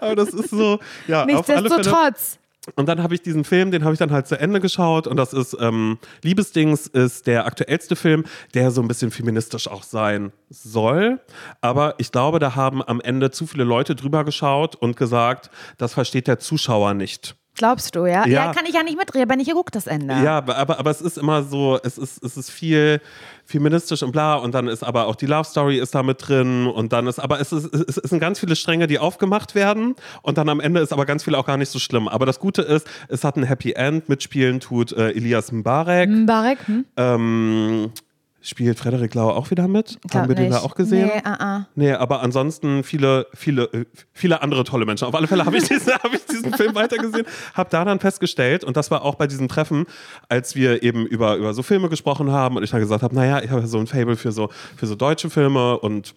Aber das ist so, ja. Nichtsdestotrotz. Und dann habe ich diesen Film, den habe ich dann halt zu Ende geschaut und das ist ähm, Liebesdings ist der aktuellste Film, der so ein bisschen feministisch auch sein soll. Aber ich glaube, da haben am Ende zu viele Leute drüber geschaut und gesagt, das versteht der Zuschauer nicht. Glaubst du, ja? Ja. kann ich ja nicht mitreden, aber nicht geguckt das Ende. Ja, aber, aber, es ist immer so, es ist, es ist viel feministisch und bla und dann ist aber auch die Love Story ist da mit drin und dann ist, aber es, ist, es sind ganz viele Stränge, die aufgemacht werden und dann am Ende ist aber ganz viel auch gar nicht so schlimm. Aber das Gute ist, es hat ein Happy End, mitspielen tut äh, Elias Mbarek, Mbarek, hm? ähm, spielt Frederik Lau auch wieder mit? Haben wir den da nicht. auch gesehen? Nee, ah, ah. Nee, aber ansonsten viele, viele, äh, viele andere tolle Menschen. Auf alle Fälle habe ich, diesen, hab ich diesen Film weitergesehen, habe da dann festgestellt, und das war auch bei diesem Treffen, als wir eben über, über so Filme gesprochen haben und ich dann gesagt habe, naja, ich habe so ein Fable für so, für so deutsche Filme und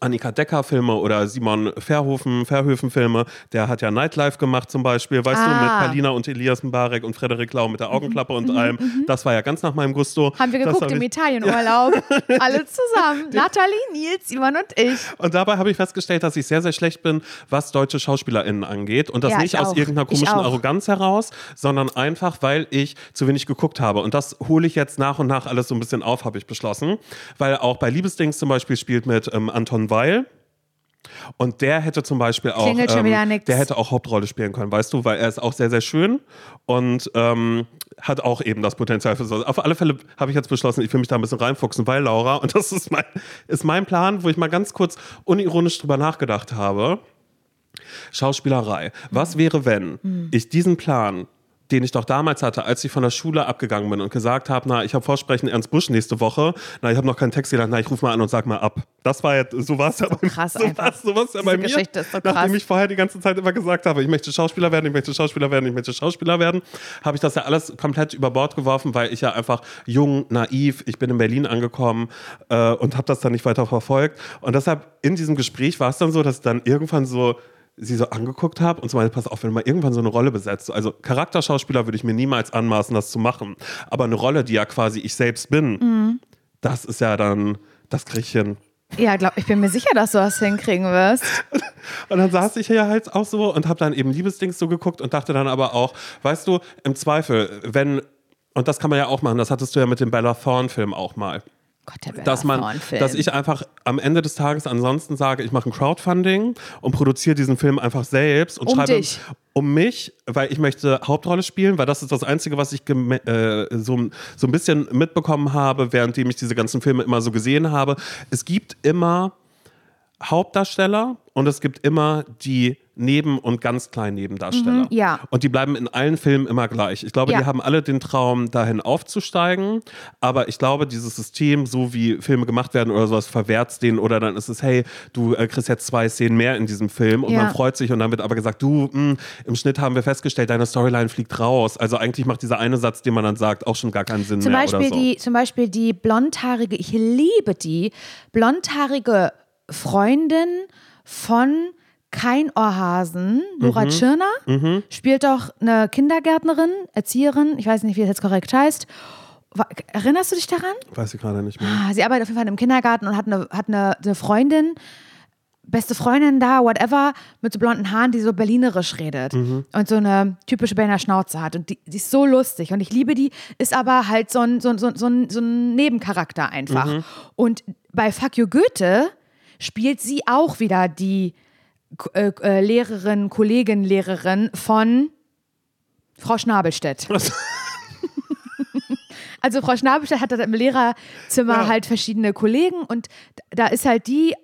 Annika Decker Filme oder Simon Verhoeven, Verhöfen Filme, der hat ja Nightlife gemacht zum Beispiel, weißt du, mit Ah. Palina und Elias Mbarek und Frederik Lau mit der Augenklappe und allem. Das war ja ganz nach meinem Gusto. Haben wir geguckt hab im Italienurlaub. Alle zusammen. Nathalie, Nils, Ivan und ich. Und dabei habe ich festgestellt, dass ich sehr, sehr schlecht bin, was deutsche SchauspielerInnen angeht. Und das Ja, nicht ich aus irgendeiner komischen. Arroganz heraus, sondern einfach, weil ich zu wenig geguckt habe. Und das hole ich jetzt nach und nach alles so ein bisschen auf, habe ich beschlossen. Weil auch bei Liebesdings zum Beispiel spielt mit ähm, Anton Weil. Und der hätte zum Beispiel auch, nix. der hätte auch Hauptrolle spielen können, weißt du, weil er ist auch sehr, sehr schön und ähm, hat auch eben das Potenzial für so. Auf alle Fälle habe ich jetzt beschlossen, ich will mich da ein bisschen reinfuchsen, weil Laura, und das ist mein, ist mein Plan, wo ich mal ganz kurz unironisch drüber nachgedacht habe. Schauspielerei. Was wäre, wenn Hm. ich diesen Plan den ich doch damals hatte, als ich von der Schule abgegangen bin und gesagt habe, na, ich habe Vorsprechen Ernst Busch nächste Woche, na, ich habe noch keinen Text gedacht, na, ich rufe mal an und sag mal ab. Das war ja, so war es ja bei krass so einfach. war's- so war's ja bei mir. Ist so. Nachdem ich vorher die ganze Zeit immer gesagt habe, ich möchte Schauspieler werden, ich möchte Schauspieler werden, ich möchte Schauspieler werden, habe ich das ja alles komplett über Bord geworfen, weil ich ja einfach jung, naiv, ich bin in Berlin angekommen äh, und habe das dann nicht weiter verfolgt. Und deshalb in diesem Gespräch war es dann so, dass dann irgendwann so sie so angeguckt habe und so meinte, pass auf, wenn du mal irgendwann so eine Rolle besetzt, also Charakterschauspieler würde ich mir niemals anmaßen, das zu machen, aber eine Rolle, die ja quasi ich selbst bin, Mhm. das ist ja dann, das krieg ich hin. Ja, glaub, ich bin mir sicher, dass du das hinkriegen wirst. Und dann saß ich hier halt auch so und habe dann eben Liebesdings so geguckt und dachte dann aber auch, weißt du, im Zweifel, wenn, und das kann man ja auch machen, das hattest du ja mit dem Bella Thorne-Film auch mal. Gott, Dass man, dass ich einfach am Ende des Tages ansonsten sage, ich mache ein Crowdfunding und produziere diesen Film einfach selbst und Um schreibe dich. um mich, weil ich möchte Hauptrolle spielen, weil das ist das Einzige, was ich äh, so, so ein bisschen mitbekommen habe, währenddem ich diese ganzen Filme immer so gesehen habe. Es gibt immer Hauptdarsteller und es gibt immer die Neben- und ganz kleinen Nebendarsteller. Mhm, ja. Und die bleiben in allen Filmen immer gleich. Ich glaube, Ja. die haben alle den Traum, dahin aufzusteigen. Aber ich glaube, dieses System, so wie Filme gemacht werden oder sowas, verwehrt den oder dann ist es, hey, du äh, kriegst jetzt zwei Szenen mehr in diesem Film und Ja. man freut sich und dann wird aber gesagt, du, mh, im Schnitt haben wir festgestellt, deine Storyline fliegt raus. Also eigentlich macht dieser eine Satz, den man dann sagt, auch schon gar keinen Sinn Zum mehr Beispiel, so. die, zum Beispiel die blondhaarige, ich liebe die, blondhaarige Freundin von Kein Ohrhasen, Nora Mhm. Tschirner, spielt doch eine Kindergärtnerin, Erzieherin, ich weiß nicht, wie das jetzt korrekt heißt. Erinnerst du dich daran? Weiß ich gerade nicht mehr. Ah, Sie arbeitet auf jeden Fall im Kindergarten und hat eine, hat eine, eine Freundin, beste Freundin da, whatever, mit so blonden Haaren, die so berlinerisch redet und so eine typische Berliner Schnauze hat. Und die, die ist so lustig und ich liebe die, ist aber halt so ein, so, so, so, ein, so ein Nebencharakter einfach. Und bei Fuck You Goethe spielt sie auch wieder die äh, äh, Lehrerin, Kollegin, Lehrerin von Frau Schnabelstedt. Also Frau Schnabelstedt hat im Lehrerzimmer Ja. halt verschiedene Kollegen und da ist halt die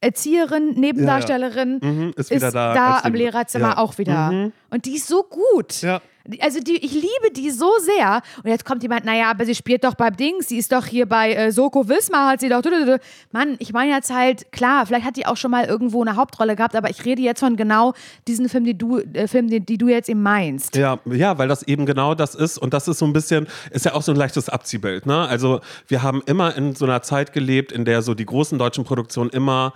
Erzieherin, Nebendarstellerin, Mhm, ist ist, da da, am Lehrerzimmer Ja. auch wieder. Und die ist so gut. Ja. Also die, ich liebe die so sehr. Und jetzt kommt jemand, naja, aber sie spielt doch beim Dings, sie ist doch hier bei äh, Soko Wismar, hat sie doch. Mann, ich meine jetzt halt, klar, vielleicht hat die auch schon mal irgendwo eine Hauptrolle gehabt, aber ich rede jetzt von genau diesen Film, die du, äh, Film, die, die du jetzt eben meinst. Ja, ja, weil das eben genau das ist und das ist so ein bisschen, ist ja auch so ein leichtes Abziehbild. Ne? Also wir haben immer in so einer Zeit gelebt, in der so die großen deutschen Produktionen immer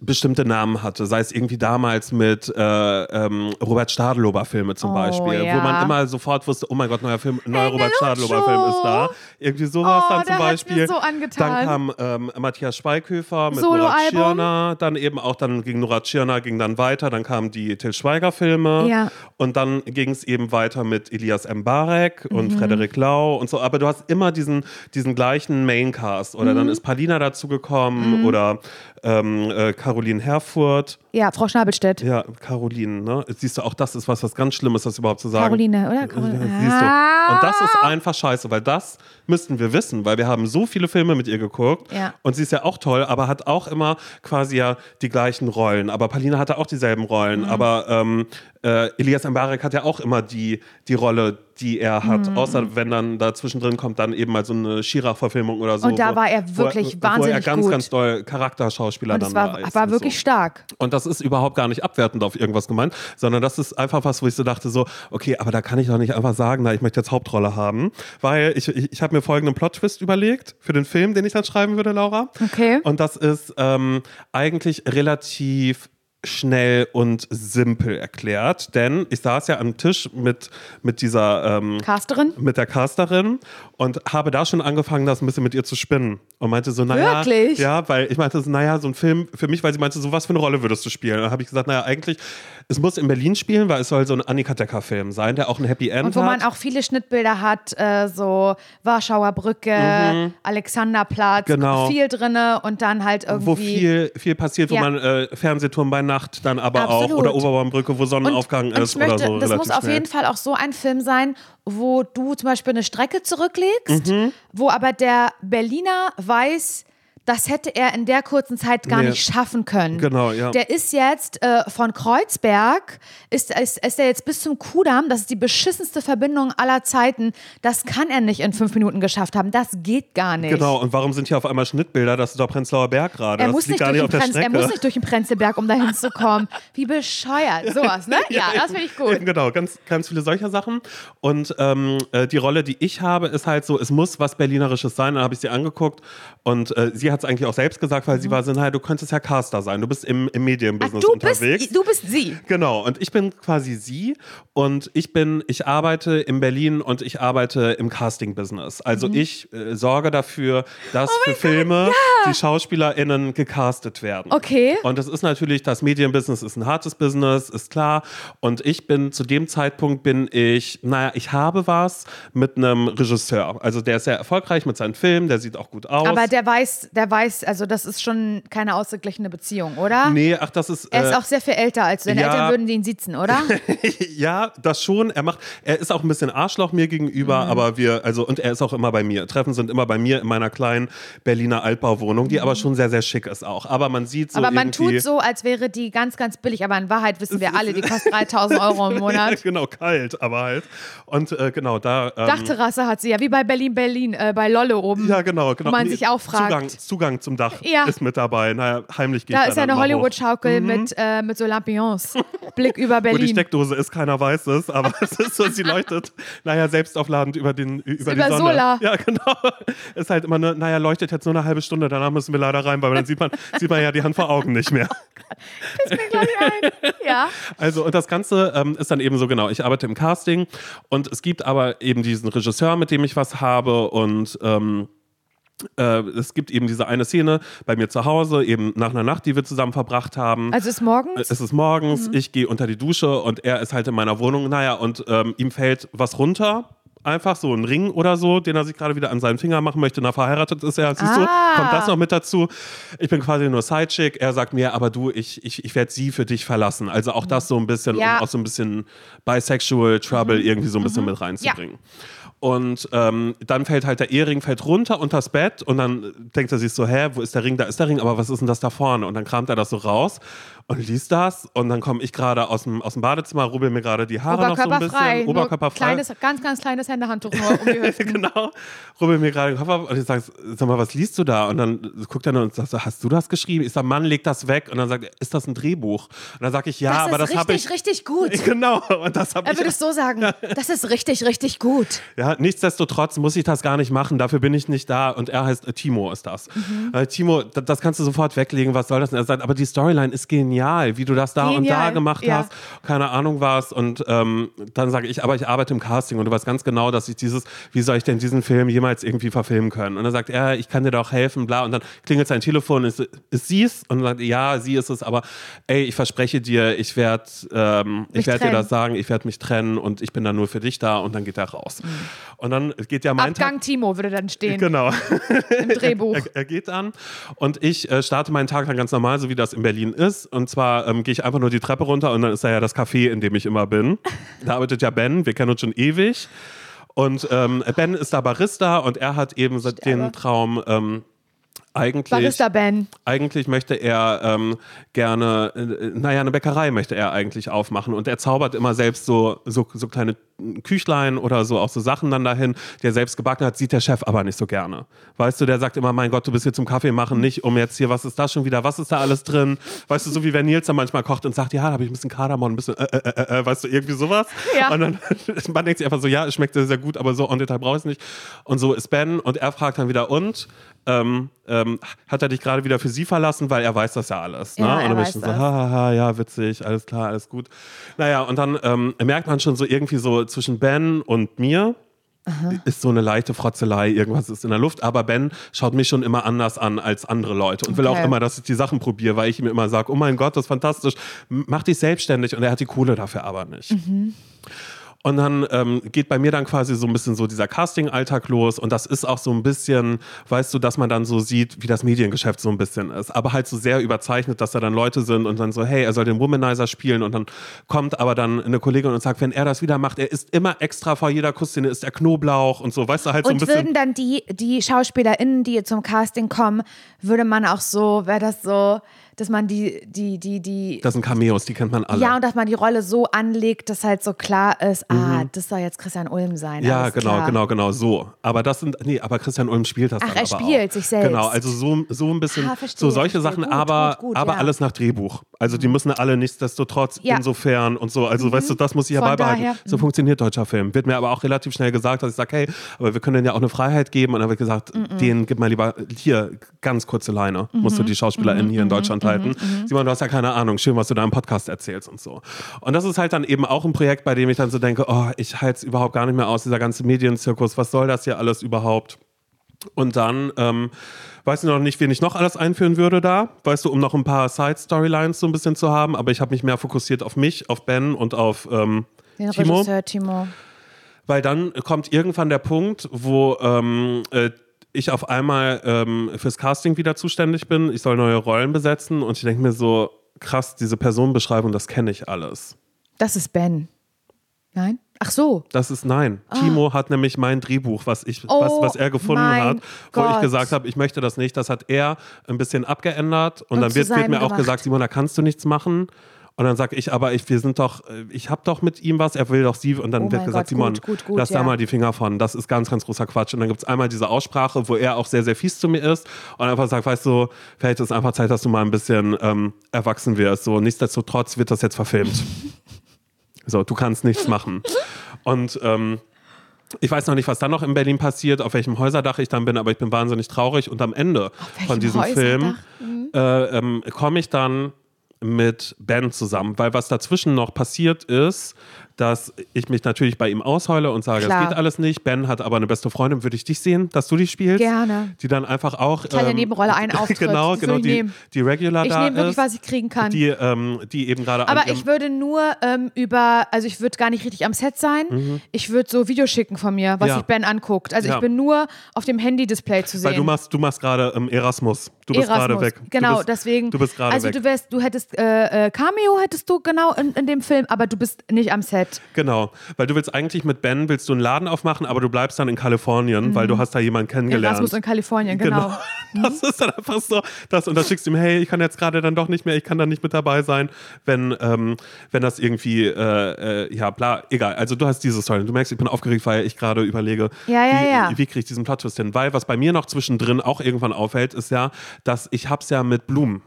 bestimmte Namen hatte, sei es irgendwie damals mit äh, ähm, Robert Stadelober Filme zum Oh, Beispiel, ja. wo man immer sofort wusste, oh mein Gott, neuer Film, neuer Robert Engeluccio. Stadelober Film ist da. Irgendwie sowas Oh, dann zum Beispiel. so. Dann kam ähm, Matthias Schweighöfer mit Nora. Tschirner, dann eben auch, dann ging Nora Tschirner, ging dann weiter, dann kamen die Till Schweiger Filme Ja. und dann ging es eben weiter mit Elias Mbarek und Mhm. Frederik Lau und so. Aber du hast immer diesen, diesen gleichen Maincast. Oder Mhm. dann ist Palina dazugekommen oder ähm, äh, Caroline Herfurth. Ja, Frau Schnabelstedt. Ja, Caroline, ne? Siehst du, auch das ist was, was ganz Schlimmes, das überhaupt zu sagen. Caroline, oder? Caroline. Siehst du. Ah. Und das ist einfach scheiße, weil das müssten wir wissen, weil wir haben so viele Filme mit ihr geguckt. Ja. Und sie ist ja auch toll, aber hat auch immer quasi ja die gleichen Rollen. Aber Palina hatte auch dieselben Rollen. Mhm. Aber ähm, äh, Elias Mbarek hat ja auch immer die, die Rolle, die er hat. Mhm. Außer wenn dann da zwischendrin kommt dann eben mal so eine Shira-Verfilmung oder so. Und da wo- war er wo wirklich wo er wahnsinnig ganz, gut. ganz doll Charakterschauspieler Und dann war, war. war wirklich so. stark. Und das ist überhaupt gar nicht abwertend auf irgendwas gemeint, sondern das ist einfach was, wo ich so dachte, so, okay, aber da kann ich doch nicht einfach sagen, na, ich möchte jetzt Hauptrolle haben, weil ich, ich, ich habe mir folgenden Plot-Twist überlegt für den Film, den ich dann schreiben würde, Laura. Okay. Und das ist ähm, eigentlich relativ schnell und simpel erklärt, denn ich saß ja am Tisch mit, mit dieser ähm, Casterin? mit der Casterin und habe da schon angefangen, das ein bisschen mit ihr zu spinnen. Und meinte so, naja. Wirklich? Ja, weil ich meinte so, naja, so ein Film für mich, weil sie meinte so, was für eine Rolle würdest du spielen? Und dann habe ich gesagt, naja, eigentlich, es muss in Berlin spielen, weil es soll so ein Annika Decker-Film sein, der auch ein Happy End Und wo man hat. auch viele Schnittbilder hat, äh, so Warschauer Brücke, Alexanderplatz, Mhm. Genau. viel drinne und dann halt irgendwie. wo viel, viel passiert, wo Ja. man äh, Fernsehturm bei Nacht dann aber auch Absolut. oder Oberbaumbrücke, wo Sonnenaufgang und ist ich möchte, oder so. das muss auf schnell. jeden Fall auch so ein Film sein, wo du zum Beispiel eine Strecke zurücklegst, Mhm. wo aber der Berliner weiß, das hätte er in der kurzen Zeit gar Nee. nicht schaffen können. Genau, ja. Der ist jetzt äh, von Kreuzberg, ist, ist, ist er jetzt bis zum Kudamm, das ist die beschissenste Verbindung aller Zeiten. Das kann er nicht in fünf Minuten geschafft haben. Das geht gar nicht. Genau, und warum sind hier auf einmal Schnittbilder? Das ist doch Prenzlauer Berg gerade. Er muss, nicht gar durch nicht den auf der Prenz, er muss nicht durch den Prenzlberg, um da hinzukommen. Wie bescheuert. Sowas, ne? Ja, das finde ich gut. Eben, genau, ganz, ganz viele solcher Sachen. Und ähm, äh, die Rolle, die ich habe, ist halt so, es muss was Berlinerisches sein. Dann habe ich sie angeguckt und äh, sie hat es eigentlich auch selbst gesagt, weil sie war so, naja, du könntest ja Caster sein. Du bist im, im Ach, Medienbusiness du, bist, unterwegs. du bist sie. Genau, und ich bin quasi sie und ich bin, ich arbeite in Berlin und ich arbeite im Casting-Business. Also ich äh, sorge dafür, dass für Filme die SchauspielerInnen gecastet werden. Okay. Und das ist natürlich, das Medienbusiness ist ein hartes Business, ist klar. Und ich bin, zu dem Zeitpunkt bin ich, naja, ich habe was mit einem Regisseur. Also der ist sehr erfolgreich mit seinen Filmen, der sieht auch gut aus. Aber der weiß, der weiß, also das ist schon keine ausgeglichene Beziehung, oder? Nee, ach, das ist. Er ist äh, auch sehr viel älter als du. Deine ja. Eltern würden ihn sitzen, oder? ja, das schon. Er macht, er ist auch ein bisschen Arschloch mir gegenüber, Mhm. aber wir, also, und er ist auch immer bei mir. Treffen sind immer bei mir in meiner kleinen Berliner Altbauwohnung, die aber schon sehr, sehr schick ist auch. Aber man sieht so Mhm. aber man tut so, als wäre die ganz, ganz billig. Aber in Wahrheit wissen wir alle, die kostet 3000 Euro im Monat. genau, kalt, aber halt. Und äh, genau, da. Ähm, Dachterrasse hat sie ja, wie bei Berlin-Berlin, äh, bei Lolle oben. ja, genau, genau. Wo man Nee, sich auch fragt. Zugang, Zugang zum Dach Ja. ist mit dabei. Naja, heimlich geht Da ist ja eine hoch. Mhm. Hollywood-Schaukel mit, äh, mit so Lampions. Blick über Wo die Berlin. Steckdose ist, keiner weiß es, aber es ist so, sie leuchtet, naja, selbstaufladend über, den, über die über Sonne. Solar. Ja, genau. Ist halt immer nur, naja, leuchtet jetzt nur eine halbe Stunde, danach müssen wir leider rein, weil dann sieht man, sieht man ja die Hand vor Augen nicht mehr. Ist mir gleich ein. Ja. Also, und das Ganze ähm, ist dann eben so genau, ich arbeite im Casting und es gibt aber eben diesen Regisseur, mit dem ich was habe und ähm, äh, es gibt eben diese eine Szene bei mir zu Hause, eben nach einer Nacht, die wir zusammen verbracht haben. Also ist morgens? Es ist morgens, ich gehe unter die Dusche und er ist halt in meiner Wohnung. Naja, und ähm, ihm fällt was runter. Einfach so ein Ring oder so, den er sich gerade wieder an seinen Finger machen möchte. Na, verheiratet ist er. Siehst du, Ah. kommt das noch mit dazu. Ich bin quasi nur Sidechick. Er sagt mir, aber du, ich, ich, ich werde sie für dich verlassen. Also auch das so ein bisschen, Ja. um auch so ein bisschen bisexual Trouble irgendwie so ein bisschen mit reinzubringen. Und ähm, dann fällt halt der Ehering fällt runter unter das Bett und dann denkt er sich so, hä, wo ist der Ring? Da ist der Ring, aber was ist denn das da vorne? Und dann kramt er das so raus und liest das und dann komme ich gerade aus dem, aus dem Badezimmer, rubbel mir gerade die Haare noch so ein bisschen. Oberkörperfrei. nur Oberkörperfrei. Kleines, ganz, ganz kleines Händehandtuch nur um die Hüften. genau. Rubbel mir gerade den Kopf ab und ich sage, sag mal, was liest du da? Und dann guckt er nur und sagt hast du das geschrieben? Ich sage, Mann, leg das weg. Und dann sagt er, ist das ein Drehbuch? Und dann sage ich, ja, das aber ist das habe richtig, ich. richtig gut. Genau, und das habe Er ich. würde es so sagen. Das ist richtig, richtig gut. Ja, nichtsdestotrotz muss ich das gar nicht machen, dafür bin ich nicht da. Und er heißt äh, Timo, ist das. Mhm. Äh, Timo, da- das kannst du sofort weglegen, was soll das denn? Er sagt, aber die Storyline ist genial, wie du das da und da Genial, gemacht ja. hast, keine Ahnung was. Und ähm, dann sage ich, aber ich arbeite im Casting und du weißt ganz genau, dass ich dieses, wie soll ich denn diesen Film jemals irgendwie verfilmen können? Und dann sagt er, ich kann dir doch helfen, bla. Und dann klingelt sein Telefon, ist, ist sie es? Und sagt er, ja, sie ist es, aber ey, ich verspreche dir, ich werde ähm, ich werd dir das sagen, ich werde mich trennen und ich bin dann nur für dich da und dann geht er raus. Und dann geht ja mein Abgang Tag. Timo würde dann stehen Genau. im Drehbuch. Er, er geht an und ich äh, starte meinen Tag dann ganz normal, so wie das in Berlin ist. Und zwar ähm, gehe ich einfach nur die Treppe runter und dann ist da ja das Café, in dem ich immer bin. Da arbeitet ja Ben, wir kennen uns schon ewig. Und ähm, Ben ist da Barista und er hat eben so den Traum, ähm, eigentlich, Barista Ben. eigentlich möchte er ähm, gerne, äh, naja, eine Bäckerei möchte er eigentlich aufmachen und er zaubert immer selbst so, so, so kleine Küchlein oder so auch so Sachen dann dahin, die er selbst gebacken hat, sieht der Chef aber nicht so gerne. Weißt du, der sagt immer, mein Gott, du bist hier zum Kaffee machen, nicht um jetzt hier, was ist da schon wieder, was ist da alles drin? Weißt du, so wie wenn Nils dann manchmal kocht und sagt, ja, da habe ich ein bisschen Kardamom, ein bisschen, äh, äh, äh, äh, weißt du, irgendwie sowas. Ja. Und dann, man denkt sich einfach so, ja, es schmeckt sehr, sehr gut, aber so on Detail brauche ich es nicht. Und so ist Ben und er fragt dann wieder, und? Ähm, ähm, hat er dich gerade wieder für sie verlassen, weil er weiß das ja alles. Ne? Ja, und dann bin ich so, das. haha, ja, witzig, alles klar, alles gut. Naja, und dann ähm, merkt man schon so irgendwie so zwischen Ben und mir, ist so eine leichte Frotzelei, irgendwas ist in der Luft. Aber Ben schaut mich schon immer anders an als andere Leute und will Okay. auch immer, dass ich die Sachen probiere, weil ich ihm immer sage, oh mein Gott, das ist fantastisch, mach dich selbstständig und er hat die Kohle dafür aber nicht. Und dann ähm, geht bei mir dann quasi so ein bisschen so dieser Casting-Alltag los und das ist auch so ein bisschen, weißt du, dass man dann so sieht, wie das Mediengeschäft so ein bisschen ist. Aber halt so sehr überzeichnet, dass da dann Leute sind und dann so, hey, er soll den Womanizer spielen und dann kommt aber dann eine Kollegin und sagt, wenn er das wieder macht, er isst immer extra vor jeder Kussszene, ist er Knoblauch und so, weißt du, halt so ein Und bisschen. würden dann die, die SchauspielerInnen, die zum Casting kommen, würde man auch so, wäre das so, dass man die, die, die, die. Das sind Cameos, die kennt man alle. ja, und dass man die Rolle so anlegt, dass halt so klar ist, ah, das soll jetzt Christian Ulm sein. Mhm. Ja, genau, klar. genau, genau so. Aber das sind, nee, aber Christian Ulm spielt das Ach, dann er spielt auch. sich selbst. Genau, also so, so ein bisschen, Ah, verstehe, so solche. Sachen, Gut, aber, gut, gut, aber ja. alles nach Drehbuch. Also die müssen alle nichtsdestotrotz Ja. insofern und so, also weißt du, das muss ich ja Von beibehalten. daher, So funktioniert deutscher Film. Wird mir aber auch relativ schnell gesagt, dass ich sage, hey, aber wir können denen ja auch eine Freiheit geben und dann wird gesagt, denen gib mal lieber hier ganz kurze Leine, musst du die SchauspielerInnen hier in Deutschland halten. Simon, du hast ja keine Ahnung, schön, was du da im Podcast erzählst und so. Und das ist halt dann eben auch ein Projekt, bei dem ich dann so denke, oh, ich halte es überhaupt gar nicht mehr aus, dieser ganze Medienzirkus, was soll das hier alles überhaupt? Und dann ähm, weiß ich noch nicht, wen ich noch alles einführen würde da, weißt du, um noch ein paar Side-Storylines so ein bisschen zu haben, aber ich habe mich mehr fokussiert auf mich, auf Ben und auf ähm, Den Timo. Regisseur Timo. Weil dann kommt irgendwann der Punkt, wo ähm, äh, ich auf einmal ähm, fürs Casting wieder zuständig bin. Ich soll neue Rollen besetzen und ich denke mir so, krass, diese Personenbeschreibung, das kenne ich alles. Das ist Ben. Nein? Ach so. Das ist nein. Timo hat nämlich mein Drehbuch, was, ich, Ah. Oh, was, was er gefunden hat, wo ich Gott. gesagt habe, ich möchte das nicht. Das hat er ein bisschen abgeändert und, Und dann wird, wird mir auch gemacht. gesagt, Simon, da kannst du nichts machen. Und dann sage ich, aber ich, wir sind doch, äh, ich habe doch mit ihm was, er will doch sie. Und dann Oh wird gesagt, Gott, Simon, gut, gut, gut, lass da ja. mal die Finger von. Das ist ganz, ganz großer Quatsch. Und dann gibt es einmal diese Aussprache, wo er auch sehr, sehr fies zu mir ist und einfach sagt, weißt du, vielleicht ist es einfach Zeit, dass du mal ein bisschen ähm, erwachsen wirst. So, nichtsdestotrotz wird das jetzt verfilmt. so, du kannst nichts machen. Und ähm, ich weiß noch nicht, was dann noch in Berlin passiert, auf welchem Häuserdach ich dann bin, aber ich bin wahnsinnig traurig. Und am Ende von diesem Film Häuserdach? äh, ähm, komme ich dann mit Ben zusammen, weil was dazwischen noch passiert ist, dass ich mich natürlich bei ihm ausheule und sage, Klar. es geht alles nicht. Ben hat aber eine beste Freundin, würde ich dich sehen, dass du die spielst? Gerne. Die dann einfach auch ähm, Kleine Nebenrolle, ein Auftritt. genau, Das genau, würde ich die, die Regular Ich da nehme wirklich, was ich kriegen kann. die, ähm, die eben gerade Aber ich würde nur ähm, über, also ich würde gar nicht richtig am Set sein. Ich würde so Videos schicken von mir, was Mhm. Ja. sich Ben anguckt. Also Ja. ich bin nur auf dem Handy-Display zu sehen. Weil du machst, du machst gerade ähm, Erasmus. Du bist gerade weg. Genau, bist, deswegen. Du bist gerade also weg. du wärst, du hättest äh, äh, Cameo hättest du genau in, in dem Film, aber du bist nicht am Set. Fett. Genau, weil du willst eigentlich mit Ben, willst du einen Laden aufmachen, aber du bleibst dann in Kalifornien, weil du hast da jemanden kennengelernt. Erasmus in Kalifornien, genau. Das ist dann einfach so, das, und dann schickst du ihm, hey, ich kann jetzt gerade dann doch nicht mehr, ich kann da nicht mit dabei sein, wenn, ähm, wenn das irgendwie, äh, äh, ja, bla, egal. Also du hast diese Story. Du merkst, ich bin aufgeregt, weil ich gerade überlege, Ja, ja, wie, ja. wie kriege ich diesen Plot-Twist hin? Weil was bei mir noch zwischendrin auch irgendwann auffällt, ist ja, dass ich hab's ja mit Blumen.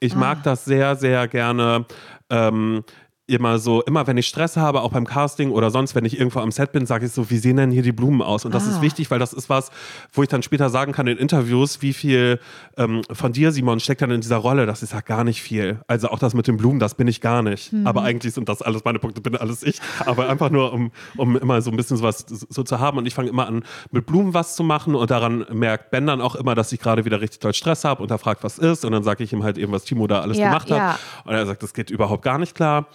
Ich Ah. mag das sehr, sehr gerne. Ähm, immer so, immer wenn ich Stress habe, auch beim Casting oder sonst, wenn ich irgendwo am Set bin, sage ich so, wie sehen denn hier die Blumen aus? Und das Ah. ist wichtig, weil das ist was, wo ich dann später sagen kann in Interviews, wie viel ähm, von dir, Simon, steckt dann in dieser Rolle. Das ist ja gar nicht viel. Also auch das mit den Blumen, das bin ich gar nicht. Mhm. Aber eigentlich sind das alles meine Punkte, bin alles ich. Aber einfach nur, um, um immer so ein bisschen sowas so zu haben. Und ich fange immer an, mit Blumen was zu machen und daran merkt Ben dann auch immer, dass ich gerade wieder richtig doll Stress habe und er fragt, was ist. Und dann sage ich ihm halt eben, was Timo da alles Ja, gemacht hat. ja. Und er sagt, das geht überhaupt gar nicht klar.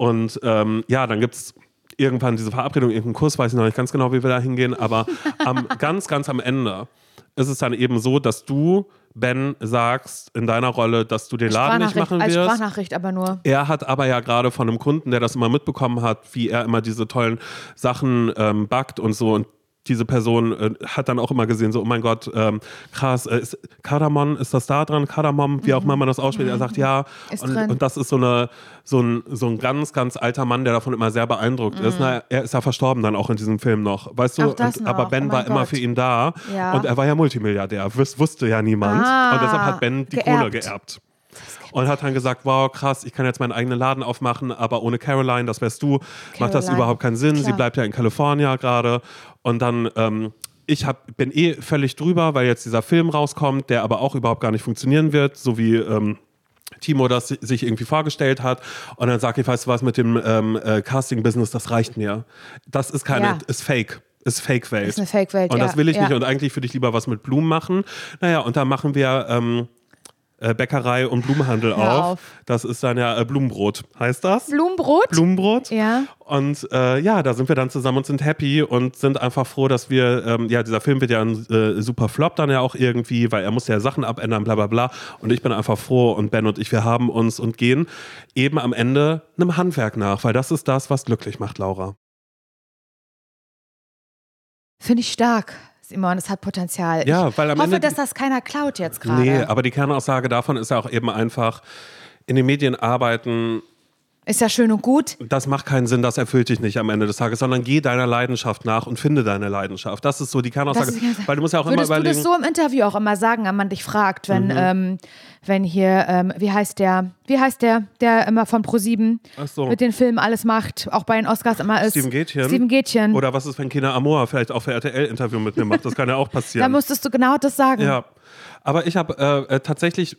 Und ähm, ja, dann gibt es irgendwann diese Verabredung, irgendeinen Kurs, weiß ich noch nicht ganz genau, wie wir da hingehen, aber am, ganz, ganz am Ende ist es dann eben so, dass du, Ben, sagst in deiner Rolle, dass du den Laden nicht machen als wirst. Sprachnachricht aber nur. Er hat aber ja gerade von einem Kunden, der das immer mitbekommen hat, wie er immer diese tollen Sachen ähm, backt und so. Und diese Person äh, hat dann auch immer gesehen, so, oh mein Gott, ähm, krass, äh, ist, Kardamom, ist das da dran? Kardamom, wie auch immer man das ausspricht. Er sagt ja. Mhm. Und, und das ist so, eine, so, ein, so ein ganz, ganz alter Mann, der davon immer sehr beeindruckt ist. Na, er ist ja verstorben dann auch in diesem Film noch. Weißt du? Mhm. Und, aber Ben oh war immer Gott. für ihn da. Ja. Und er war ja Multimilliardär. Wus wusste ja niemand. Ah, und deshalb hat Ben die geerbt. Kohle geerbt. Und hat dann gesagt, wow, krass, ich kann jetzt meinen eigenen Laden aufmachen, aber ohne Caroline, das wärst du, macht das Caroline, überhaupt keinen Sinn. Sie klar. bleibt ja in Kalifornien gerade. Und dann, ähm, ich hab, bin eh völlig drüber, weil jetzt dieser Film rauskommt, der aber auch überhaupt gar nicht funktionieren wird, so wie ähm, Timo das si- sich irgendwie vorgestellt hat. Und dann sage ich, weißt du was, mit dem ähm, äh, Casting-Business, das reicht mir. Das ist keine, Ja. ist fake. Ist Fake-Welt. Ist eine Fake-Welt, Und ja, das will ich ja. nicht. Und eigentlich würde ich lieber was mit Blumen machen. Naja, und da machen wir ähm, äh, Bäckerei und Blumenhandel auf. auf. Das ist dann ja äh, Blumenbrot, heißt das? Blumenbrot? Blumenbrot. Ja. Und äh, ja, da sind wir dann zusammen und sind happy und sind einfach froh, dass wir, ähm, ja, dieser Film wird ja ein äh, super Flop dann ja auch irgendwie, weil er muss ja Sachen abändern, bla bla bla. Und ich bin einfach froh und Ben und ich, wir haben uns und gehen eben am Ende einem Handwerk nach, weil das ist das, was glücklich macht, Laura. Finde ich stark, Simon. Es hat Potenzial. Ja, ich weil am hoffe, Ende dass das keiner klaut jetzt gerade. Nee, aber die Kernaussage davon ist ja auch eben einfach, in den Medien arbeiten, Ist ja schön und gut. das macht keinen Sinn, das erfüllt dich nicht am Ende des Tages, sondern geh deiner Leidenschaft nach und finde deine Leidenschaft. Das ist so die Kernaussage. Weil du musst ja auch immer Würdest du überlegen. das so im Interview auch immer sagen, wenn man dich fragt, wenn, Mhm. ähm, wenn hier, ähm, wie heißt der, wie heißt der, der immer von Pro7 Ach so. mit den Filmen alles macht, auch bei den Oscars immer ist. Steven Gätchen. Steven Gätchen. Oder was ist, wenn Kina Amor vielleicht auch für RTL-Interview mit mir macht? Das kann ja auch da passieren. musstest du genau das sagen. ja. Aber ich habe äh, äh, tatsächlich,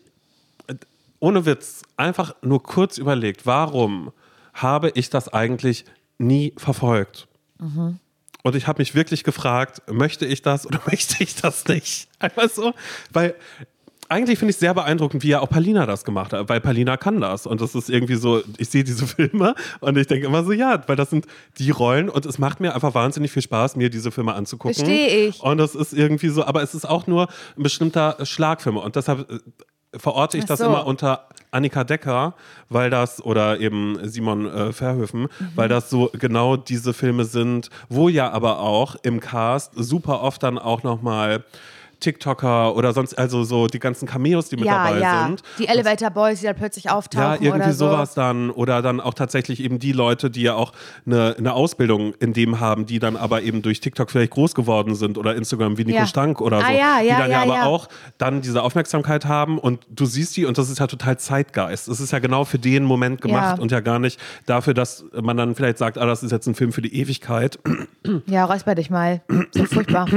ohne Witz, einfach nur kurz überlegt, warum habe ich das eigentlich nie verfolgt? Mhm. Und ich habe mich wirklich gefragt, möchte ich das oder möchte ich das nicht? Einfach so, weil eigentlich finde ich sehr beeindruckend, wie ja auch Palina das gemacht hat, weil Palina kann das. Und das ist irgendwie so, ich sehe diese Filme und ich denke immer so, ja, weil das sind die Rollen und es macht mir einfach wahnsinnig viel Spaß, mir diese Filme anzugucken. Versteh ich. Und das ist irgendwie so, aber es ist auch nur ein bestimmter Schlagfilm. Und deshalb äh, verorte ich Ach das so. immer unter Annika Decker, weil das, oder eben Simon äh, Verhöfen, Mhm. weil das so genau diese Filme sind, wo ja aber auch im Cast super oft dann auch nochmal TikToker oder sonst, also so die ganzen Cameos, die mit ja, dabei ja. sind. Die Elevator Boys, die da plötzlich Ja, auftauchen irgendwie oder so. sowas dann. Oder dann auch tatsächlich eben die Leute, die ja auch eine, eine Ausbildung in dem haben, die dann aber eben durch TikTok vielleicht groß geworden sind oder Instagram wie Nico Ja. Stank oder so. Ah, ja, die ja, dann ja, ja, aber ja. auch dann diese Aufmerksamkeit haben und du siehst die und das ist ja total Zeitgeist. Es ist ja genau für den Moment gemacht Ja. und ja gar nicht dafür, dass man dann vielleicht sagt, ah, das ist jetzt ein Film für die Ewigkeit. Ja, räusper dich mal. So furchtbar.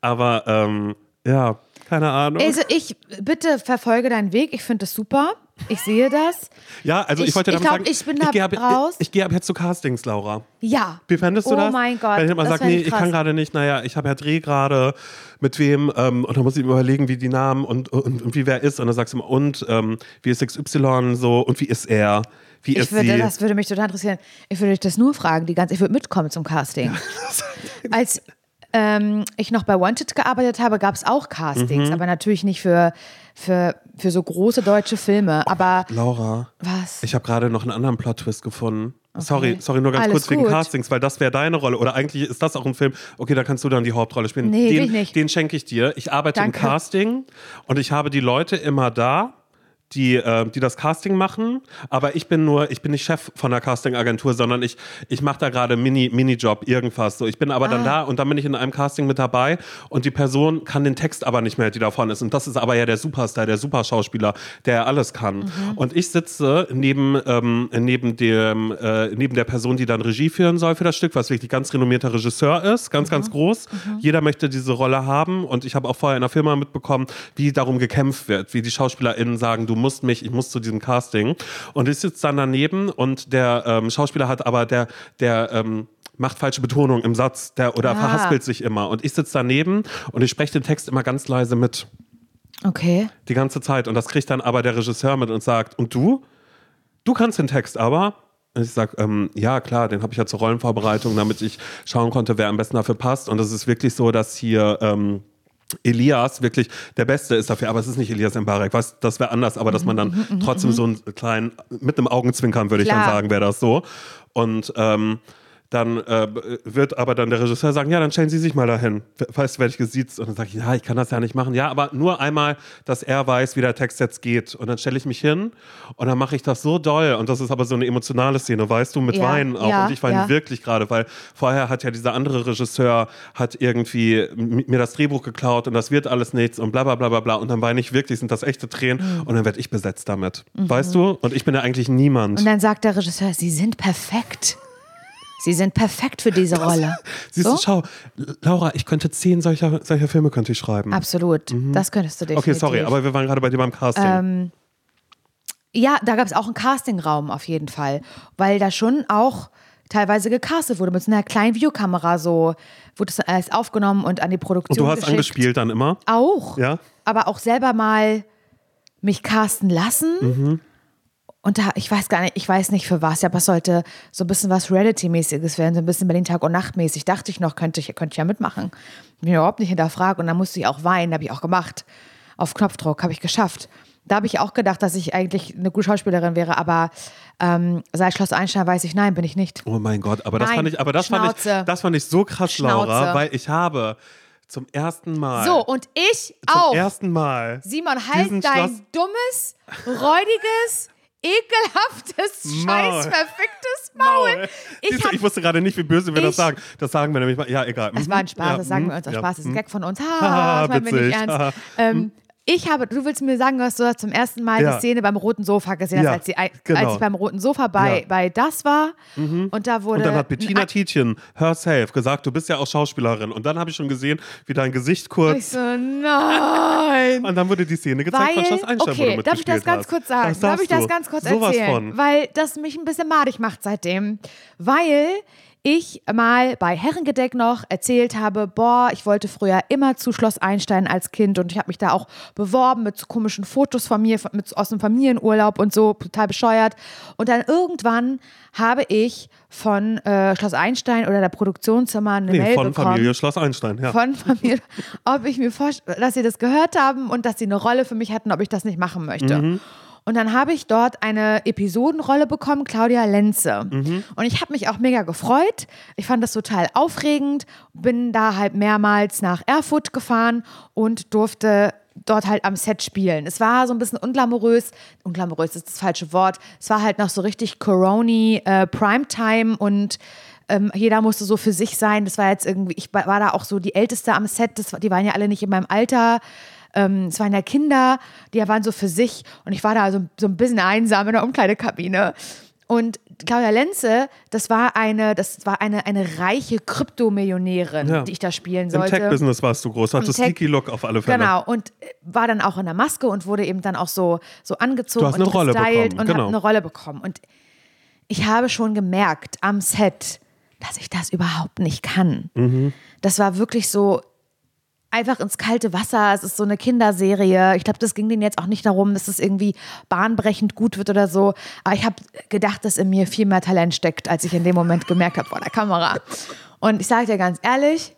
Aber ähm, ja, keine Ahnung. Also ich, bitte verfolge deinen Weg. Ich finde das super. Ich sehe das. ja, also ich, ich- wollte ich damit glaub, sagen, ich bin da gehe ab, raus. Ich, ich gehe ab jetzt zu Castings, Laura. Ja. Wie fändest du oh das? mein Gott. Wenn jemand sagt, nee, ich ich kann gerade nicht, naja, ich habe ja Dreh gerade, mit wem, ähm, und dann muss ich mir überlegen, wie die Namen und, und, und wie wer ist. Und dann sagst du immer, und ähm, wie ist XY so und wie ist er? Wie Ich ist würde, sie? das würde mich total interessieren. Ich würde dich das nur fragen, die ganze, ich würde mitkommen zum Casting. Als ähm, ich noch bei Wanted gearbeitet habe, gab es auch Mhm. Castings, aber natürlich nicht für, für, für so große deutsche Filme. Aber Laura, was? ich habe gerade noch einen anderen Plot-Twist gefunden. Sorry, sorry, nur ganz Alles kurz wegen gut. Castings, weil das wäre deine Rolle. Oder eigentlich ist das auch ein Film, okay, da kannst du dann die Hauptrolle spielen. Nee, will den, ich nicht. den schenke ich dir. Ich arbeite Danke. im Casting und ich habe die Leute immer da. Die, äh, die das Casting machen, aber ich bin nur, ich bin nicht Chef von der Castingagentur, sondern ich, ich mache da gerade Mini, Minijob, irgendwas. So, ich bin aber Ah. dann da und dann bin ich in einem Casting mit dabei und die Person kann den Text aber nicht mehr, die da vorne ist. Und das ist aber ja der Superstar, der Superschauspieler, der alles kann. Mhm. Und ich sitze neben, ähm, neben, dem, äh, neben der Person, die dann Regie führen soll für das Stück, was wirklich ganz renommierter Regisseur ist, ganz, Mhm. ganz groß. Jeder möchte diese Rolle haben und ich habe auch vorher in der Firma mitbekommen, wie darum gekämpft wird, wie die SchauspielerInnen sagen, du musst mich, ich muss zu diesem Casting. Und ich sitze dann daneben und der ähm, Schauspieler hat aber, der, der ähm, macht falsche Betonung im Satz der, oder Ah. verhaspelt sich immer. Und ich sitze daneben und ich spreche den Text immer ganz leise mit. Okay. Die ganze Zeit. Und das kriegt dann aber der Regisseur mit und sagt, und du? Du kannst den Text aber? Und ich sage, ähm, ja klar, den habe ich ja zur Rollenvorbereitung, damit ich schauen konnte, wer am besten dafür passt. Und es ist wirklich so, dass hier ähm, Elias wirklich der Beste ist dafür, aber es ist nicht Elias Mbarek, was, das wäre anders, aber dass man dann trotzdem so einen kleinen, mit einem Augenzwinkern würde ich dann sagen, wäre das so. Und ähm, dann äh, wird aber dann der Regisseur sagen, ja, dann stellen Sie sich mal dahin. Weißt du, werde ich gesiezt? Und dann sage ich, ja, ich kann das ja nicht machen. Ja, aber nur einmal, dass er weiß, wie der Text jetzt geht. Und dann stelle ich mich hin und dann mache ich das so doll. Und das ist aber so eine emotionale Szene, weißt du, mit Ja, Weinen auch. ja, und ich weine ja. wirklich gerade, weil vorher hat ja dieser andere Regisseur hat irgendwie mir das Drehbuch geklaut und das wird alles nichts und bla bla bla bla bla. Und dann weine ich wirklich, sind das echte Tränen. Mhm. Und dann werde ich besetzt damit. Weißt du? Und ich bin ja eigentlich niemand. Und dann sagt der Regisseur, Sie sind perfekt. Sie sind perfekt für diese Rolle. Siehst So? du, schau, Laura, ich könnte zehn solcher, solcher Filme könnte ich schreiben. Absolut. Das könntest du definitiv. Mhm. Okay, sorry, aber wir waren gerade bei dir beim Casting. Ähm, Ja, da gab es auch einen Castingraum auf jeden Fall, weil da schon auch teilweise gecastet wurde mit so einer kleinen Videokamera so wurde das alles aufgenommen und an die und Produktion du hast geschickt. angespielt dann immer? Auch. Ja? Aber auch selber mal mich casten lassen. Mhm. Und da, ich weiß gar nicht, ich weiß nicht für was, aber es sollte so ein bisschen was Reality-mäßiges werden, so ein bisschen Berlin Tag und Nacht mäßig. Dachte ich noch, könnte ich, könnte ich ja mitmachen. Bin überhaupt nicht hinterfragt und dann musste ich auch weinen, habe ich auch gemacht. Auf Knopfdruck, habe ich geschafft. Da habe ich auch gedacht, dass ich eigentlich eine gute Schauspielerin wäre, aber ähm, seit Schloss Einstein weiß ich, nein, bin ich nicht. Oh mein Gott, aber das Nein, fand ich, aber das fand ich, das fand ich so krass, Laura, Schnauze. weil ich habe zum ersten Mal, So, und ich zum auch. ersten Mal Simon, halt dein Schloss- dummes, räudiges, ekelhaftes, Maul. scheiß verficktes Maul. Ich, Ich, hab, ich wusste gerade nicht, wie böse wir das Ich- sagen. Das sagen wir nämlich mal. Ja, egal. das Mhm. war ein Spaß, Ja, das sagen mhm. wir uns aus Ja, Spaß, das ist ein mhm. Gag von uns. Haha, Ha, das meinen wir nicht ernst. Haha. Ähm, ich habe, du willst mir sagen, dass du zum ersten Mal Ja. die Szene beim roten Sofa gesehen hast, Ja, als, sie, als genau. ich beim roten Sofa bei, Ja. bei das war. Und da wurde. Und dann hat Bettina Tietjen herself gesagt, du bist ja auch Schauspielerin. Und dann habe ich schon gesehen, wie dein Gesicht ich kurz. so, nein. Und dann wurde die Szene gezeigt von Schloss Einstein, wo du okay, darf ich das ganz hast. kurz sagen? Das darf ich das ganz kurz Sowas erzählen? Weil das mich ein bisschen madig macht seitdem. Weil ich mal bei Herrengedeck noch erzählt habe, boah, ich wollte früher immer zu Schloss Einstein als Kind und ich habe mich da auch beworben mit so komischen Fotos von mir mit, aus dem Familienurlaub und so, total bescheuert. Und dann irgendwann habe ich von äh, Schloss Einstein oder der Produktionszimmer eine Nee, Mail von bekommen Familie Schloss Einstein, ja. von Familie, ob ich mir vorstelle, dass sie das gehört haben und dass sie eine Rolle für mich hatten, ob ich das nicht machen möchte. Mhm. Und dann habe ich dort eine Episodenrolle bekommen, Claudia Lenze. Mhm. Und ich habe mich auch mega gefreut. Ich fand das total aufregend, bin da halt mehrmals nach Erfurt gefahren und durfte dort halt am Set spielen. Es war so ein bisschen unglamourös. Unglamourös ist das falsche Wort. Es war halt noch so richtig Coroni, äh, Primetime und ähm, jeder musste so für sich sein. Das war jetzt irgendwie, ich war da auch so die Älteste am Set, das, die waren ja alle nicht in meinem Alter. Ähm, es waren ja Kinder, die waren so für sich und ich war da so, so ein bisschen einsam in der Umkleidekabine. Und Claudia Lenze, das war eine, das war eine, eine reiche Kryptomillionärin, Ja. die ich da spielen Im sollte. Tech-Business warst du groß, hattest Sneaky Look auf alle Fälle. Genau, und war dann auch in der Maske und wurde eben dann auch so, so angezogen Du hast und eine Rolle gestylt bekommen, und genau. habe eine Rolle bekommen. Und ich habe schon gemerkt am Set, dass ich das überhaupt nicht kann. Mhm. Das war wirklich so einfach ins kalte Wasser. Es ist so eine Kinderserie. Ich glaube, das ging denen jetzt auch nicht darum, dass es irgendwie bahnbrechend gut wird oder so. Aber ich habe gedacht, dass in mir viel mehr Talent steckt, als ich in dem Moment gemerkt habe vor der Kamera. Und ich sage dir ganz ehrlich,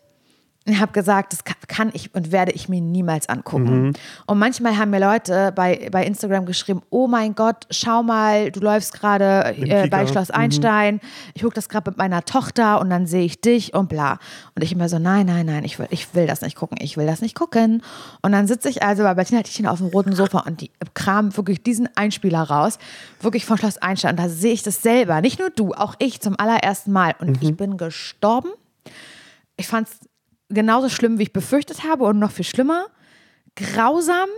Ich habe gesagt, das kann, ich und werde ich mir niemals angucken. Und manchmal haben mir Leute bei, bei Instagram geschrieben, oh mein Gott, schau mal, du läufst gerade äh, bei. Schloss Einstein, ich gucke das gerade mit meiner Tochter und dann sehe ich dich und bla. Und ich immer so, nein, nein, nein, ich will, ich will das nicht gucken, ich will das nicht gucken. Und dann sitze ich also bei Bettina Tietjen auf dem roten Sofa und die kramen wirklich diesen Einspieler raus, wirklich von Schloss Einstein. Und da sehe ich das selber, nicht nur du, auch ich zum allerersten Mal. Und ich bin gestorben. Ich fand es genauso schlimm, wie ich befürchtet habe und noch viel schlimmer. Grausam.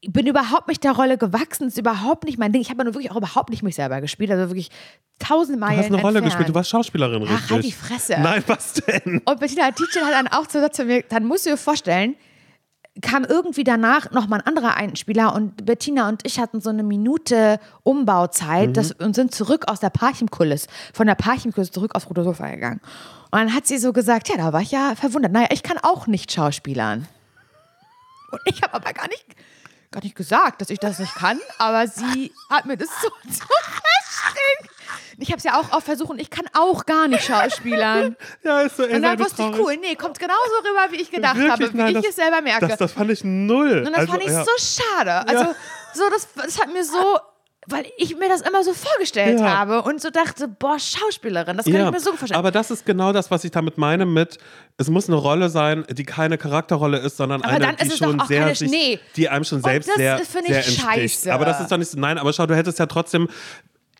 Ich bin überhaupt nicht der Rolle gewachsen, ist überhaupt nicht mein Ding. Ich habe nur wirklich auch überhaupt nicht mich selber gespielt, also wirklich tausendmal Du hast eine Rolle entfernt. gespielt, du warst Schauspielerin, Ach, richtig? halt die Fresse. Nein, was denn? Und Bettina Tietjen hat dann auch zu zu mir, dann musst du dir vorstellen, kam irgendwie danach nochmal ein anderer Einspieler und Bettina und ich hatten so eine Minute Umbauzeit das, und sind zurück aus der Parchimkulisse, von der Parchimkulisse zurück aufs Sofa gegangen. Und dann hat sie so gesagt, ja, da war ich ja verwundert. Naja, ich kann auch nicht schauspielern. Und ich habe aber gar nicht, gar nicht gesagt, dass ich das nicht kann, aber sie hat mir das so zurechtgelegt. Ich habe es ja auch oft versucht und ich kann auch gar nicht schauspielern. Ja, ist so, Und dann wusste ich, cool, nee, kommt genauso rüber, wie ich gedacht Wirklich? habe, wie Nein, ich das- es selber merke. Das, das fand ich null. und das also, fand ich ja. so schade. Also, so, das, das hat mir so, weil ich mir das immer so vorgestellt Ja. habe und so dachte, boah, Schauspielerin, das kann Ja, ich mir so vorstellen. aber das ist genau das, was ich damit meine mit, es muss eine Rolle sein, die keine Charakterrolle ist, sondern Aber eine, die schon sehr sich, die einem schon selbst das sehr, finde ich sehr entspricht. scheiße. Aber das ist doch nicht so, nein, aber schau, du hättest ja trotzdem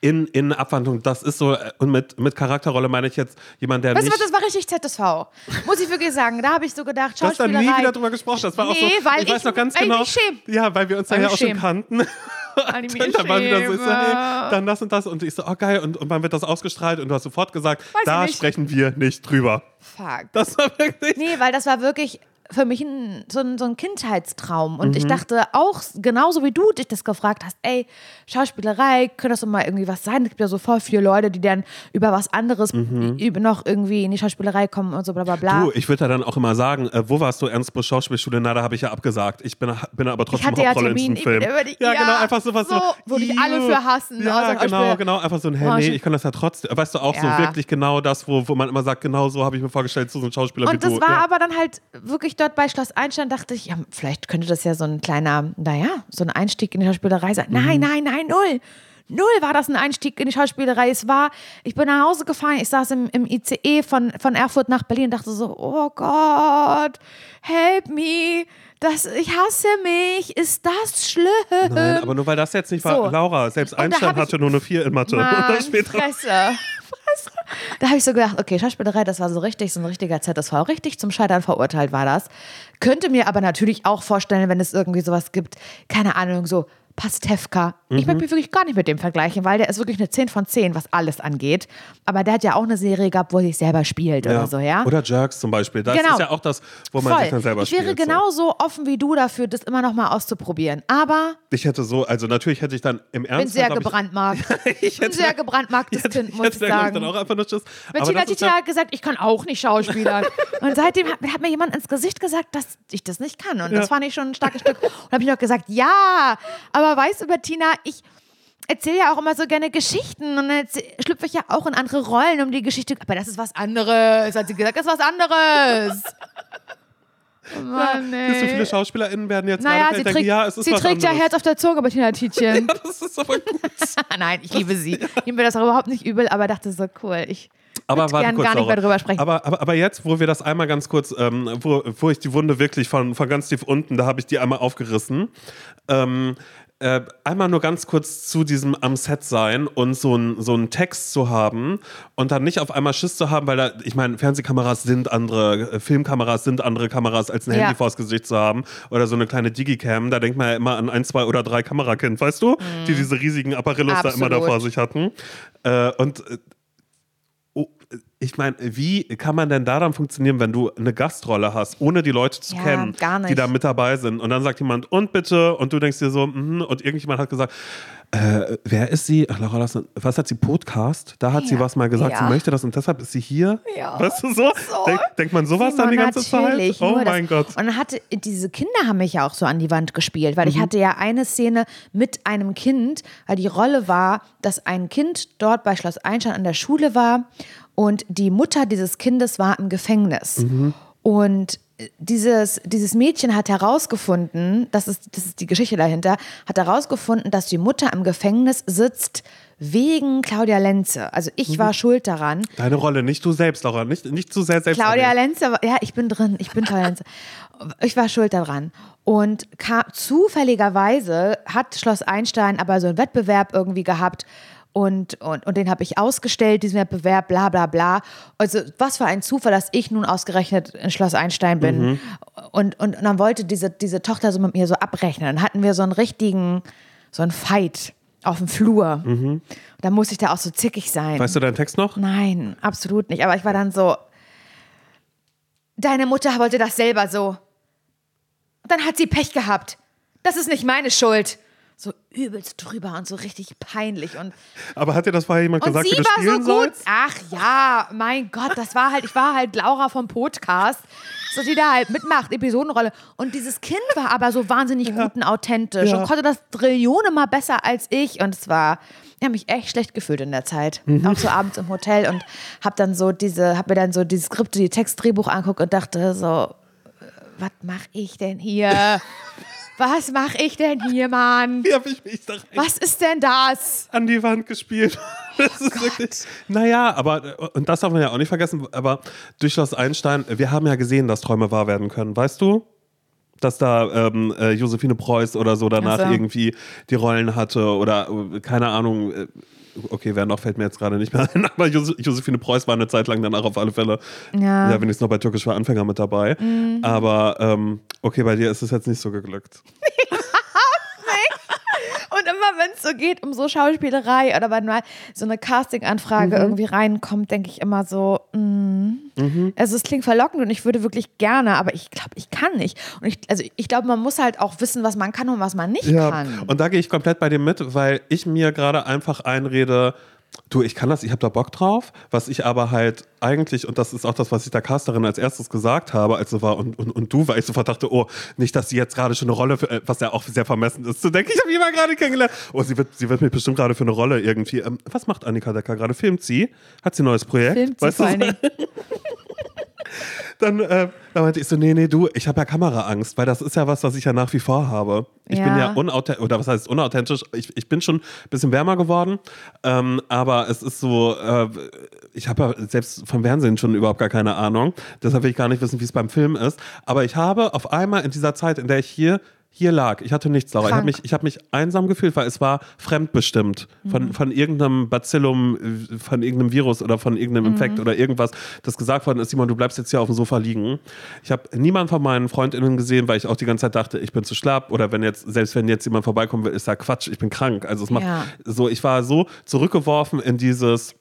in, in Abwandlung, das ist so, äh, und mit, mit Charakterrolle meine ich jetzt jemand, der Weißt du was, das war richtig ZSV. Muss ich wirklich sagen. Da habe ich so gedacht, Du hast da Schauspielerei. nie wieder drüber gesprochen. Das war auch so. Nee, weil ich weiß ich- noch ganz genau. Ja, weil wir uns Weil ja auch schon kannten. Und dann war wieder so, ich so, hey, dann das und das. Und ich so, oh geil. Und, und dann wird das ausgestrahlt und du hast sofort gesagt, Weiß da sprechen wir nicht drüber. Fuck. Das war wirklich. Nee, weil das war wirklich für mich ein, so, ein, so ein Kindheitstraum. Und ich Mhm. dachte auch, genauso wie du dich das gefragt hast, ey, Schauspielerei, könnte das doch mal irgendwie was sein? Es gibt ja so voll viele Leute, die dann über was anderes über noch irgendwie in die Schauspielerei kommen und so bla bla bla. Mhm. Du, ich würde da dann auch immer sagen, äh, wo warst du, Ernst Busch Schauspielschule? Na, da habe ich ja abgesagt. Ich bin, bin aber ich trotzdem ja Hauptrolle in Termin, diesem Film. ich, über die, ja, genau, einfach sowas so. so, wo die alle für hassen. Ja, außer genau, genau. Einfach so ein, hey, nee, ich kann das ja trotzdem. Weißt du, auch Ja. so wirklich genau das, wo, wo man immer sagt, genau so habe ich mir vorgestellt, so ein Schauspieler Und das du. war ja. aber dann halt wirklich dort bei Schloss Einstein, dachte ich, ja, vielleicht könnte das ja so ein kleiner, naja, so ein Einstieg in die Schauspielerei sein. Mhm. Nein, nein, nein, null. Null war das ein Einstieg in die Schauspielerei. Es war, ich bin nach Hause gefahren, ich saß im, im ICE von, von Erfurt nach Berlin und dachte so, oh Gott, help me. Das, ich hasse mich. Ist das schlimm? Nein, aber nur weil das jetzt nicht war, So. Laura, selbst Und Einstein hatte nur eine 4 in Mathe. Und Mann, später. Fresse. Fresse. Da habe ich so gedacht, okay, Schauspielerei, das war so richtig, so ein richtiger ZSV, richtig zum Scheitern verurteilt war das. Könnte mir aber natürlich auch vorstellen, wenn es irgendwie sowas gibt, keine Ahnung, so Pastewka. Ich möchte mich wirklich gar nicht mit dem vergleichen, weil der ist wirklich eine 10 von 10, was alles angeht. Aber der hat ja auch eine Serie gehabt, wo er sich selber spielt oder so, ja? Oder Jerks zum Beispiel. Das Genau. ist ja auch das, wo man sich dann selber ich wäre spielt. genauso offen wie du dafür, das immer noch mal auszuprobieren. Aber So. Ich hätte so, also natürlich hätte ich dann im bin Ernst. sehr glaub ich- gebrandmarkt. Ich bin sehr gebrandmarktes hätte- Kind, muss ich sagen. dann auch einfach nur Schiss. Bettina das Tietjen hat gesagt, ich kann auch nicht schauspielern. und seitdem hat, hat mir jemand ins Gesicht gesagt, dass ich das nicht kann. Und Ja. das fand ich schon ein starkes Stück. Und habe ich noch gesagt, ja, aber weißt du, Bettina, ich erzähle ja auch immer so gerne Geschichten und dann schlüpfe ich ja auch in andere Rollen, um die Geschichte. Aber das ist was anderes, hat sie gesagt, das ist was anderes. Oh Mann, Ja, so viele. SchauspielerInnen werden jetzt Naja, gerade sie denken, trägt, ja, es ist sie was trägt ja. Herz auf der Zunge, Bettina Tietjen. Ja, das ist aber gut. Nein, ich liebe sie. Ich nehme mir das auch überhaupt nicht übel, aber dachte so, cool, ich Aber warte kurz, gar nicht mehr drüber sprechen. Aber, aber, aber jetzt, wo wir das einmal ganz kurz, ähm, wo, wo ich die Wunde wirklich von, von ganz tief unten, da habe ich die einmal aufgerissen. Ähm, äh, einmal nur ganz kurz zu diesem am Set sein und so einen so einen Text zu haben und dann nicht auf einmal Schiss zu haben, weil da, ich meine, Fernsehkameras sind andere, äh, Filmkameras sind andere Kameras, als ein Ja. Handy vors Gesicht zu haben oder so eine kleine Digicam. Da denkt man ja immer an ein, zwei oder drei Kamerakind, weißt du? Die diese riesigen Apparillos da immer da Mhm. Absolut. vor sich hatten. Äh, und äh, ich meine, wie kann man denn da dann funktionieren, wenn du eine Gastrolle hast, ohne die Leute zu Ja, kennen, die da mit dabei sind? Und dann sagt jemand, und bitte, und du denkst dir so, mhm, und irgendjemand hat gesagt, äh, wer ist sie? Ach, Laura, Lassen, was hat sie? Podcast? Da hat sie Ja. was mal gesagt, Ja. sie möchte das und deshalb ist sie hier. Ja. Weißt du so? Denk, denkt man sowas dann die ganze Natürlich, Zeit? Oh nur das- mein Gott. Und hatte diese Kinder haben mich ja auch so an die Wand gespielt, weil Mhm. ich hatte ja eine Szene mit einem Kind, weil die Rolle war, dass ein Kind dort bei Schloss Einstein an der Schule war und die Mutter dieses Kindes war im Gefängnis. Mhm. Und dieses, dieses Mädchen hat herausgefunden, das ist, das ist die Geschichte dahinter, hat herausgefunden, dass die Mutter im Gefängnis sitzt wegen Claudia Lenze. Also ich war schuld daran. Deine Rolle, nicht du selbst, Laura. Nicht, nicht zu sehr selbst. Claudia Lenze, ja, ich bin drin, ich bin Claudia Lenze. Ich war schuld daran. Und kam, zufälligerweise hat Schloss Einstein aber so einen Wettbewerb irgendwie gehabt. Und, und, und den habe ich ausgestellt, diesen Wettbewerb, bla bla bla. Also, was für ein Zufall, dass ich nun ausgerechnet in Schloss Einstein bin. Und, und, und dann wollte diese, diese Tochter so mit mir so abrechnen. Dann hatten wir so einen richtigen, so einen Fight auf dem Flur. Und da musste ich da auch so zickig sein. Weißt du deinen Text noch? Nein, absolut nicht. Aber ich war dann so, deine Mutter wollte das selber so. Dann hat sie Pech gehabt. Das ist nicht meine Schuld. So übelst drüber und so richtig peinlich. Und, Aber hat dir das vorher jemand und gesagt, sie wie du war so spielen gut. sollst? Ach ja, mein Gott, das war halt, ich war halt Laura vom Podcast, so die da halt mitmacht, Episodenrolle. Und dieses Kind war aber so wahnsinnig gut und authentisch Ja. und konnte das Trillionen mal besser als ich. Und es war, ich habe mich echt schlecht gefühlt in der Zeit. Mhm. Auch so abends im Hotel und habe dann so diese, habe mir dann so die Skripte, die Textdrehbuch anguckt und dachte so, äh, was mache ich denn hier? Was mache ich denn hier, Mann? Wie habe ich mich da rein Was ist denn das? an die Wand gespielt? Das ist wirklich, naja, aber, und das darf man ja auch nicht vergessen, aber durch Schloss Einstein, wir haben ja gesehen, dass Träume wahr werden können, weißt du? Dass da ähm, äh, Josephine Preuß oder so danach Ach so. irgendwie die Rollen hatte oder äh, keine Ahnung. äh, Okay, wer noch fällt mir jetzt gerade nicht mehr ein, aber Jose Josephine Preuß war eine Zeit lang danach auf alle Fälle, Ja. Mhm. ja wenigstens noch bei Türkisch für Anfänger mit dabei. Aber ähm, okay, bei dir ist es jetzt nicht so geglückt. Immer wenn es so geht um so Schauspielerei oder wenn mal so eine Casting-Anfrage Mhm. irgendwie reinkommt, denke ich immer so, mm. also es klingt verlockend und ich würde wirklich gerne, aber ich glaube, ich kann nicht. Und ich, also ich glaube, man muss halt auch wissen, was man kann und was man nicht kann. Und da gehe ich komplett bei dir mit, weil ich mir gerade einfach einrede, du, ich kann das, ich habe da Bock drauf, was ich aber halt eigentlich, und das ist auch das, was ich der Casterin als erstes gesagt habe, als sie war und, und, und du, weil ich sofort dachte, oh, nicht, dass sie jetzt gerade schon eine Rolle, für, äh, was ja auch sehr vermessen ist, zu denken, ich habe jemanden gerade kennengelernt, oh, sie wird, sie wird mich bestimmt gerade für eine Rolle irgendwie, ähm, was macht Annika Decker gerade? Filmt sie? Hat sie ein neues Projekt? Filmt sie Weißt vor allen Dingen. dann, äh, dann meinte ich so, nee, nee, du, ich habe ja Kameraangst, weil das ist ja was, was ich ja nach wie vor habe. Ich bin Ja. ja unauthentisch, oder was heißt unauthentisch? Ich, ich bin schon ein bisschen wärmer geworden, ähm, aber es ist so, äh, ich habe ja selbst vom Fernsehen schon überhaupt gar keine Ahnung. Deshalb will ich gar nicht wissen, wie es beim Film ist. Aber ich habe auf einmal in dieser Zeit, in der ich hier hier lag. Ich hatte nichts, Laura. Ich habe Krank. mich, ich hab mich einsam gefühlt, weil es war fremdbestimmt von, von irgendeinem Bacillum, äh, von irgendeinem Virus oder von irgendeinem Infekt oder irgendwas, das gesagt worden ist, Simon, du bleibst jetzt hier auf dem Sofa liegen. Ich habe niemanden von meinen FreundInnen gesehen, weil ich auch die ganze Zeit dachte, ich bin zu schlapp oder wenn jetzt, selbst wenn jetzt jemand vorbeikommen will, ist ja Quatsch, ich bin krank. Also es macht Ja. so, ich war so zurückgeworfen in dieses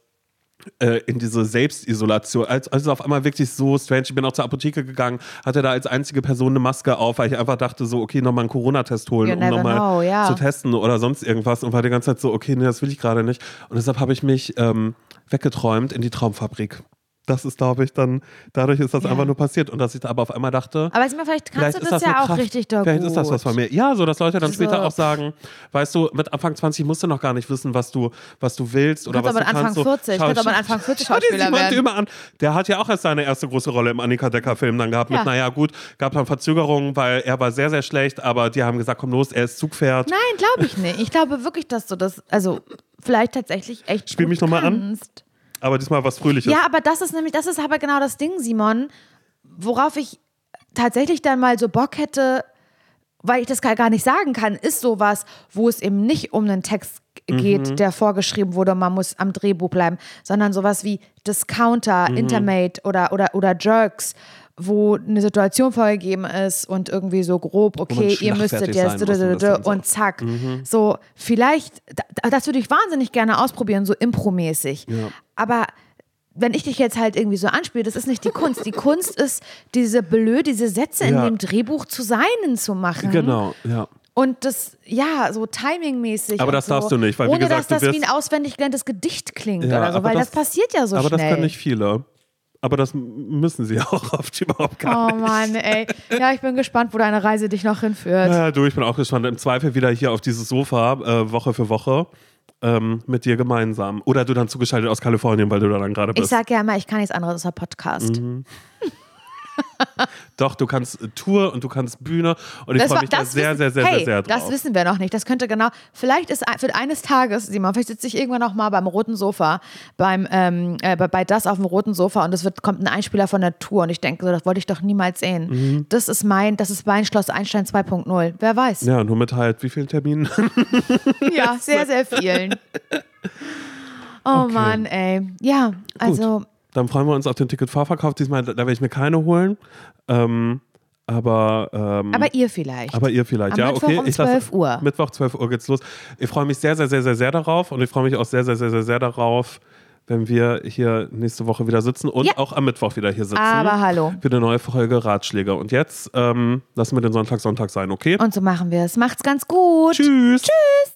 äh, in diese Selbstisolation. Als, also auf einmal wirklich so strange. Ich bin auch zur Apotheke gegangen, hatte da als einzige Person eine Maske auf, weil ich einfach dachte so, okay, nochmal einen Corona-Test holen, um nochmal know, ja. zu testen oder sonst irgendwas und war die ganze Zeit so, okay, nee, das will ich gerade nicht. Und deshalb habe ich mich ähm, weggeträumt in die Traumfabrik. Das ist, glaube ich, dann, dadurch ist das Ja. einfach nur passiert und dass ich da aber auf einmal dachte, Aber Simon, vielleicht kannst Vielleicht du das, das ja auch Kraft. richtig doll Vielleicht gut. ist das was von mir. Ja, so dass Leute dann Also- später auch sagen, weißt du, mit Anfang 20 musst du noch gar nicht wissen, was du, was du willst oder kannst was aber du Anfang kannst. So, 40, schau- kannst aber Anfang 40 schau Schauspieler werden. Dömer an. Der hat ja auch erst seine erste große Rolle im Annika Decker-Film dann gehabt. Mit, Ja. naja, gut, gab dann Verzögerungen, weil er war sehr, sehr schlecht, aber die haben gesagt, komm los, er ist Zugpferd. Nein, glaube ich nicht. Ich glaube wirklich, dass du das, also vielleicht tatsächlich echt Spiel mich noch mal an. Aber diesmal was Fröhliches. Ja, aber das ist nämlich, das ist aber genau das Ding, Simon, worauf ich tatsächlich dann mal so Bock hätte, weil ich das gar gar nicht sagen kann, ist sowas, wo es eben nicht um einen Text geht, Mhm. der vorgeschrieben wurde, man muss am Drehbuch bleiben, sondern sowas wie Discounter, Mhm. Intermate oder, oder, oder Jerks, wo eine Situation vorgegeben ist und irgendwie so grob, okay, ihr müsstet jetzt und das dann so. zack. Vielleicht, da- das würde ich wahnsinnig gerne ausprobieren, so impromäßig. Aber wenn ich dich jetzt halt irgendwie so anspiele, das ist nicht die Kunst. Die Kunst ist, diese Blö, diese Sätze in Ja. dem Drehbuch zu seinen zu machen. Genau, ja. Und das, ja, so timingmäßig. Aber das so, darfst du nicht, weil, wie ohne gesagt, dass das wie ein auswendig gelerntes Gedicht klingt Ja, oder so, aber weil das, das- passiert ja so aber schnell. das können nicht viele. Aber das müssen sie auch oft überhaupt gar Oh Mann, ey. Ja, ich bin gespannt, wo deine Reise dich noch hinführt. Ja, du, ich bin auch gespannt. Im Zweifel wieder hier auf dieses Sofa, äh, Woche für Woche, ähm, mit dir gemeinsam. Oder du dann zugeschaltet aus Kalifornien, weil du da dann gerade Ich bist. sag ja immer, ich kann nichts anderes außer Podcast. Mhm. Doch, du kannst Tour und du kannst Bühne und ich Das freue mich da sehr, wissen- sehr, sehr, hey, sehr, sehr drauf. Das wissen wir noch nicht. Das könnte genau. Vielleicht ist für eines Tages, Simon, vielleicht sitze ich irgendwann noch mal beim roten Sofa, beim ähm, äh, bei, bei das auf dem roten Sofa und es wird kommt ein Einspieler von der Tour und ich denke so, das wollte ich doch niemals sehen. Mhm. Das ist mein, das ist mein Schloss Einstein 2.0. Wer weiß? ja, nur mit halt wie vielen Terminen? Ja, sehr, sehr vielen. Oh Okay. Mann, ey. Ja, also Dann freuen wir uns auf den Ticketvorverkauf. Diesmal, da werde ich mir keine holen. Ähm, aber, ähm, aber ihr vielleicht. aber ihr vielleicht. Am ja, Mittwoch okay. um ich lasse- 12 Uhr. Mittwoch 12 Uhr geht's los. Ich freue mich sehr, sehr, sehr, sehr, sehr darauf und ich freue mich auch sehr, sehr, sehr, sehr, sehr darauf, wenn wir hier nächste Woche wieder sitzen und Ja. auch am Mittwoch wieder hier sitzen. Aber hallo. Für eine neue Folge Ratschläge. Und jetzt ähm, lassen wir den Sonntag Sonntag sein, okay? Und so machen wir es. Macht's ganz gut. Tschüss. Tschüss.